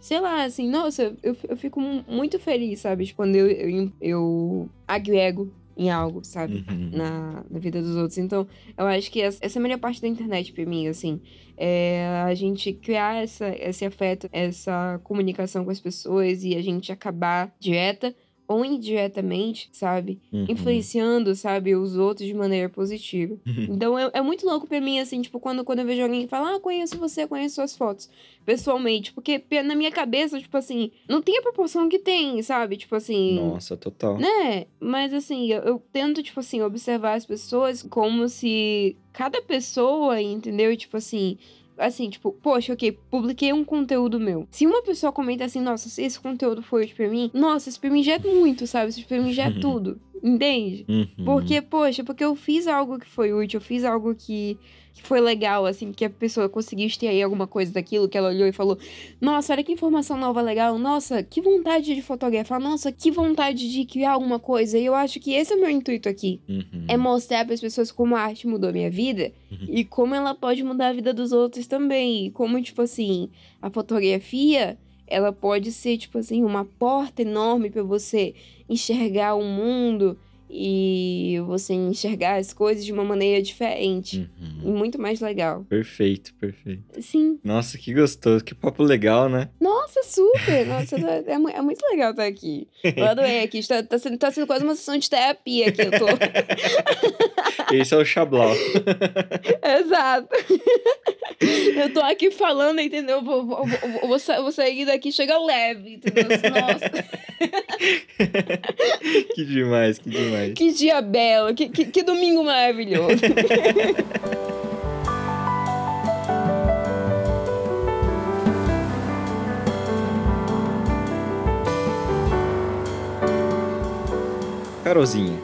sei lá, assim, nossa, eu, eu fico mu- muito feliz, sabe? Quando eu, eu, eu agrego em algo, sabe? Uhum. Na, na vida dos outros. Então, eu acho que essa, essa é a melhor parte da internet pra mim, assim. É a gente criar essa, esse afeto, essa comunicação com as pessoas e a gente acabar direta ou indiretamente, sabe? Uhum. Influenciando, sabe, os outros de maneira positiva. Então é, é muito louco pra mim, assim, tipo, quando, quando eu vejo alguém que fala, ah, conheço você, conheço suas fotos, pessoalmente. Porque na minha cabeça, tipo assim, não tem a proporção que tem, sabe? Tipo assim. Nossa, total. Né? Mas assim, eu, eu tento, tipo assim, observar as pessoas como se cada pessoa, entendeu? Tipo assim. Assim, tipo, poxa, ok, publiquei um conteúdo meu. Se uma pessoa comenta assim, nossa, se esse conteúdo foi útil pra mim, nossa, isso pra mim já é muito, sabe? Isso pra mim já é [LAUGHS] tudo. Entende? Uhum. Porque, poxa, porque eu fiz algo que foi útil, eu fiz algo que, que foi legal, assim, que a pessoa conseguiu extrair alguma coisa daquilo, que ela olhou e falou: Nossa, olha que informação nova legal, nossa, que vontade de fotografar, nossa, que vontade de criar alguma coisa. E eu acho que esse é o meu intuito aqui. Uhum. É mostrar para as pessoas como a arte mudou a minha vida Uhum. e como ela pode mudar a vida dos outros também. E como, tipo assim, a fotografia, ela pode ser, tipo assim, uma porta enorme para você enxergar o mundo e você enxergar as coisas de uma maneira diferente. E Uhum. muito mais legal. Perfeito, perfeito. Sim. Nossa, que gostoso, que papo legal, né? Nossa, super! Nossa, é, é mu- muito legal estar aqui. Eu adorei aqui. Está, tá, sendo, tá sendo quase uma sessão de terapia aqui. Eu tô. [LAUGHS] Esse é o Xablau. [LAUGHS] Exato. Eu tô aqui falando, entendeu? Vou, vou, vou, vou sair daqui, chega leve, entendeu? Nossa, [LAUGHS] que demais, que demais. Que dia belo, que, que, que domingo maravilhoso. [LAUGHS] Carolzinha,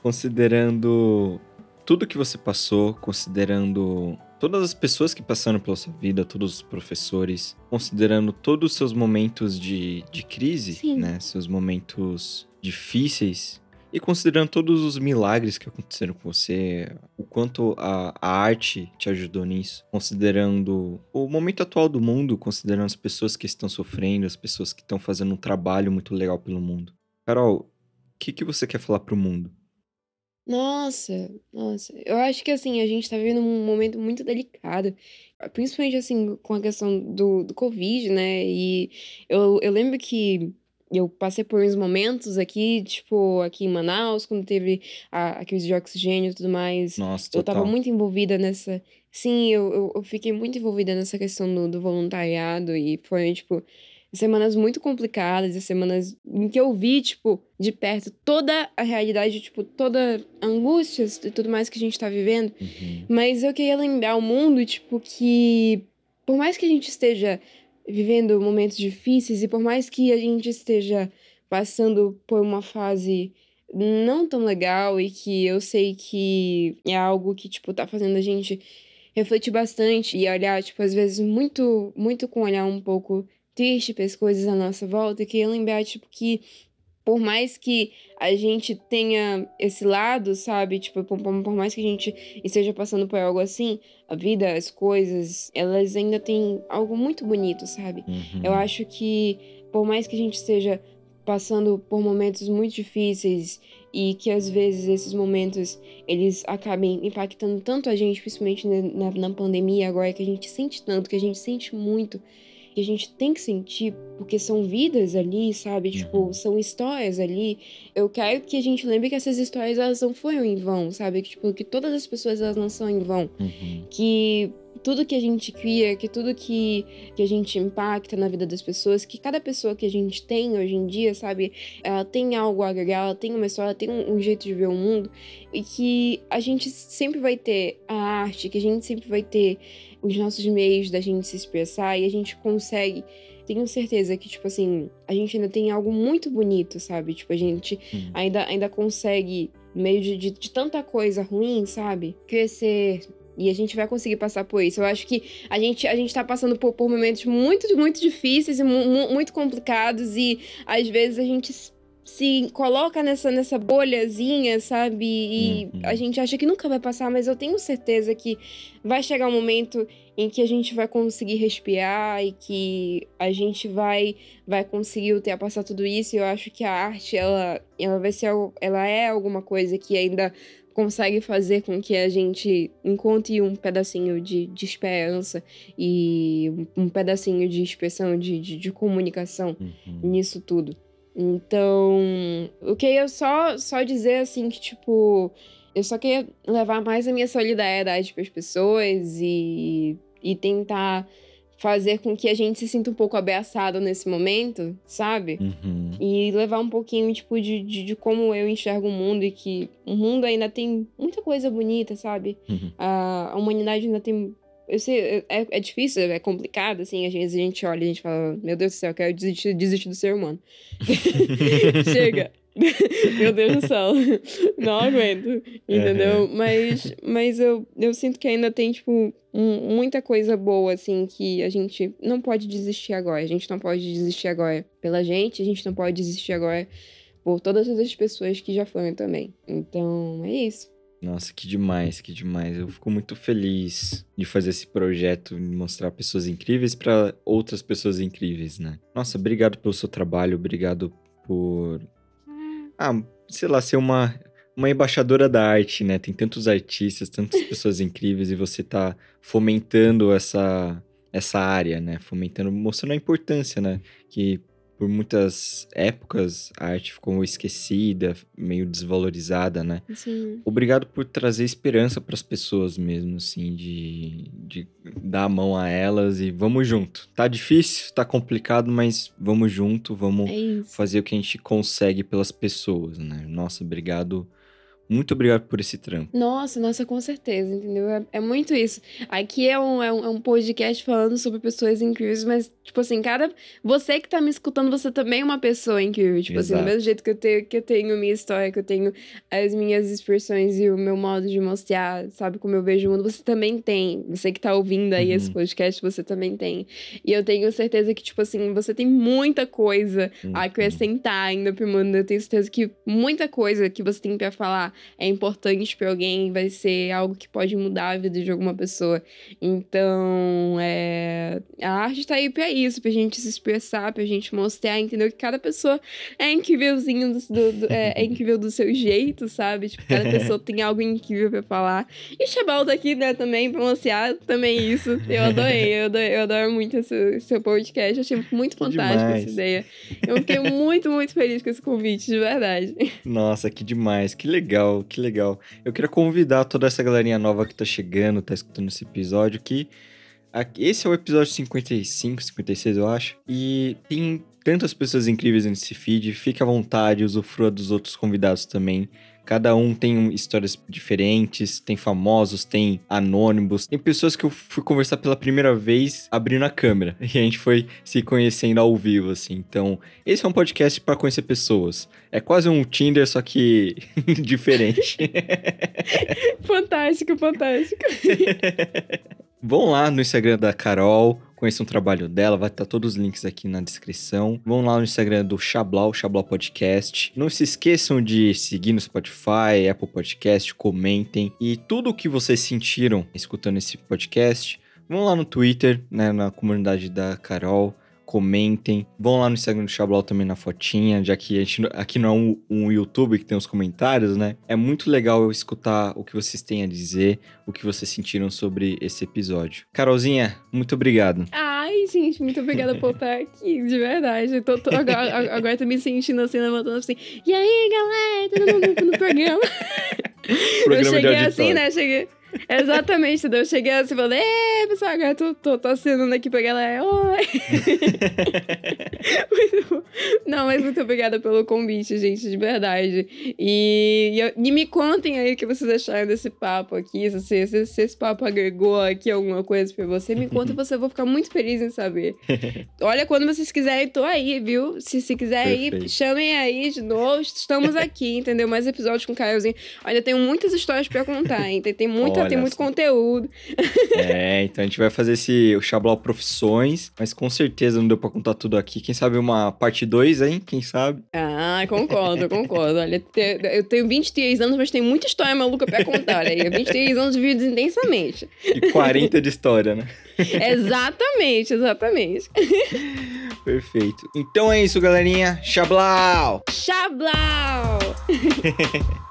considerando tudo que você passou, considerando todas as pessoas que passaram pela sua vida, todos os professores, considerando todos os seus momentos de, de crise, Sim. né? Seus momentos difíceis. E considerando todos os milagres que aconteceram com você, o quanto a, a arte te ajudou nisso, considerando o momento atual do mundo, considerando as pessoas que estão sofrendo, as pessoas que estão fazendo um trabalho muito legal pelo mundo. Carol, o que, que você quer falar pro mundo? Nossa, nossa. Eu acho que assim, a gente tá vivendo um momento muito delicado. Principalmente assim, com a questão do, do Covid, né? E eu, eu lembro que eu passei por uns momentos aqui, tipo, aqui em Manaus, quando teve a, a crise de oxigênio e tudo mais. Nossa, Eu total. tava muito envolvida nessa. Sim, eu, eu, eu fiquei muito envolvida nessa questão do, do voluntariado e foi, tipo, semanas muito complicadas e semanas em que eu vi, tipo, de perto toda a realidade, tipo, toda angústias e tudo mais que a gente tá vivendo. Uhum. Mas eu queria lembrar o mundo, tipo, que por mais que a gente esteja vivendo momentos difíceis e por mais que a gente esteja passando por uma fase não tão legal e que eu sei que é algo que, tipo, tá fazendo a gente refletir bastante e olhar, tipo, às vezes muito, muito com olhar um pouco triste para as coisas à nossa volta, eu queria lembrar, tipo, que por mais que a gente tenha esse lado, sabe? Tipo, por, por- mais que a gente esteja passando por algo assim, a vida, as coisas, elas ainda têm algo muito bonito, sabe? Uhum. Eu acho que por mais que a gente esteja passando por momentos muito difíceis e que às vezes esses momentos eles acabem impactando tanto a gente, principalmente na, na, na pandemia agora que a gente sente tanto, que a gente sente muito, que a gente tem que sentir, porque são vidas ali, sabe? Tipo, Uhum. são histórias ali. Eu quero que a gente lembre que essas histórias elas não foram em vão, sabe? Que, tipo, que todas as pessoas elas não são em vão Uhum. que tudo que a gente cria, que tudo que, que a gente impacta na vida das pessoas, que cada pessoa que a gente tem hoje em dia, sabe, ela tem algo a agregar, ela tem uma história, ela tem um, um jeito de ver o mundo, e que a gente sempre vai ter a arte, que a gente sempre vai ter os nossos meios da gente se expressar, e a gente consegue. Tenho certeza que, tipo assim, a gente ainda tem algo muito bonito, sabe? Tipo, a gente Uhum. ainda, ainda consegue, no meio de, de, de tanta coisa ruim, sabe? Crescer. E a gente vai conseguir passar por isso. Eu acho que a gente, a gente tá passando por, por momentos muito, muito difíceis e mu- mu- muito complicados. E às vezes a gente se coloca nessa, nessa bolhazinha, sabe? E Uhum. a gente acha que nunca vai passar, mas eu tenho certeza que vai chegar um momento em que a gente vai conseguir respirar e que a gente vai vai conseguir ultrapassar tudo isso. E eu acho que a arte, ela, ela vai ser ela é alguma coisa que ainda consegue fazer com que a gente encontre um pedacinho de, de esperança e um- um pedacinho de expressão, de, de, de comunicação Uhum. nisso tudo. Então, eu queria só, só dizer assim que, tipo, eu só queria levar mais a minha solidariedade para as pessoas e, e tentar fazer com que a gente se sinta um pouco abraçado nesse momento, sabe? Uhum. E levar um pouquinho, tipo, de, de, de como eu enxergo o mundo e que o mundo ainda tem muita coisa bonita, sabe? Uhum. A, a humanidade ainda tem. Eu sei, é, é difícil, é complicado, assim, às vezes a gente olha e a gente fala, meu Deus do céu, eu quero desistir, desistir do ser humano. [LAUGHS] Chega. [LAUGHS] Meu Deus do céu. Não aguento. Entendeu? Mas, mas eu, eu sinto que ainda tem, tipo, um- muita coisa boa, assim, que a gente não pode desistir agora. A gente não pode desistir agora pela gente, a gente não pode desistir agora por todas as pessoas que já foram também. Então, é isso. Nossa, que demais, que demais. Eu fico muito feliz de fazer esse projeto, de mostrar pessoas incríveis para outras pessoas incríveis, né? Nossa, obrigado pelo seu trabalho, obrigado por. Ah, sei lá, ser uma, uma embaixadora da arte, né? Tem tantos artistas, tantas pessoas incríveis e você tá fomentando essa, essa área, né? Fomentando, mostrando a importância, né? Que por muitas épocas a arte ficou esquecida, meio desvalorizada, né? Assim, Obrigado por trazer esperança para as pessoas mesmo, assim, de, de dar a mão a elas e vamos junto. Tá difícil, tá complicado, mas vamos junto, vamos é fazer o que a gente consegue pelas pessoas, né? Nossa, obrigado. Muito obrigado por esse trampo. Nossa, nossa, com certeza, entendeu? É, é muito isso. Aqui é um, é, um, é um podcast falando sobre pessoas incríveis, mas, tipo assim, cada. Você que tá me escutando, você também é uma pessoa incrível. Tipo assim, do Exato. mesmo jeito que eu, tenho, que eu tenho minha história, que eu tenho as minhas expressões e o meu modo de mostrar, sabe, como eu vejo o mundo, você também tem. Você que tá ouvindo aí Uhum. esse podcast, você também tem. E eu tenho certeza que, tipo assim, você tem muita coisa a Uhum. acrescentar ainda pro mundo. Eu tenho certeza que muita coisa que você tem pra falar é importante pra alguém, vai ser algo que pode mudar a vida de alguma pessoa. Então, é... a arte tá aí pra isso, pra gente se expressar, pra gente mostrar, entendeu? Que cada pessoa é incrívelzinho, do, do- do- é, é incrível do seu jeito, sabe? Tipo, cada pessoa tem algo incrível pra falar. E Chabal tá aqui, né, também, pra mostrar também isso. Eu adorei, eu adoro, eu adoro muito esse seu podcast, achei muito fantástico essa ideia. Eu fiquei muito, muito feliz com esse convite, de verdade. Nossa, que demais, que legal, que legal. Eu queria convidar toda essa galerinha nova que tá chegando, tá escutando esse episódio, que esse é o episódio 55, 56, eu acho, e tem tantas pessoas incríveis nesse feed, fique à vontade, usufrua dos outros convidados também. Cada um tem histórias diferentes, tem famosos, tem anônimos, tem pessoas que eu fui conversar pela primeira vez abrindo a câmera, [LAUGHS] e a gente foi se conhecendo ao vivo, assim. Então, esse é um podcast para conhecer pessoas. É quase um Tinder, só que [LAUGHS] diferente. [LAUGHS] fantástico, fantástico. Vão lá no Instagram da Carol, conheçam o trabalho dela, vai estar todos os links aqui na descrição. Vão lá no Instagram do Xablau, Xablau Podcast. Não se esqueçam de seguir no Spotify, Apple Podcast, comentem. E tudo o que vocês sentiram escutando esse podcast, vão lá no Twitter, né, na comunidade da Carol. Comentem, vão lá no Instagram do Xablau também na fotinha, já que a gente, aqui não é um, um YouTube que tem os comentários, né? É muito legal eu escutar o que vocês têm a dizer, o que vocês sentiram sobre esse episódio. Carolzinha, muito obrigado. Ai, gente, muito obrigada por estar aqui, de verdade. Eu tô, tô- agora, agora eu tô me sentindo assim, levantando assim. E aí, galera, todo mundo no programa. [LAUGHS] eu Programa de cheguei assim, né? Cheguei. [LAUGHS] Exatamente? Eu cheguei assim e falei, ei, pessoal, agora tô, tô, tô assinando aqui pra galera. Oi! [LAUGHS] Não, mas muito obrigada pelo convite, gente, de verdade. E, e, eu- e me contem aí o que vocês acharam desse papo aqui. Se, se, se- se esse papo agregou aqui alguma coisa pra você, me conta, [LAUGHS] você eu vou ficar muito feliz em saber. Olha, quando vocês quiserem, tô aí, viu? Se, se quiser aí, Perfeito. chamem aí de novo. Estamos aqui, entendeu? Mais episódios com o Caiozinho. Olha, tenho muitas histórias pra contar, hein? Tem, tem muitas muita, Olha tem muito só. conteúdo. É, [LAUGHS] então a gente vai fazer esse o Xablau Profissões, mas com certeza não deu pra contar tudo aqui. Quem sabe uma parte 2, hein? Quem sabe? Ah, concordo, concordo. Olha, eu tenho 23 anos, mas tem muita história maluca pra contar. Olha aí, 23 anos vividos intensamente. E 40 de história, né? [LAUGHS] exatamente, exatamente. Perfeito. Então é isso, galerinha. Xablau! Xablau! [LAUGHS]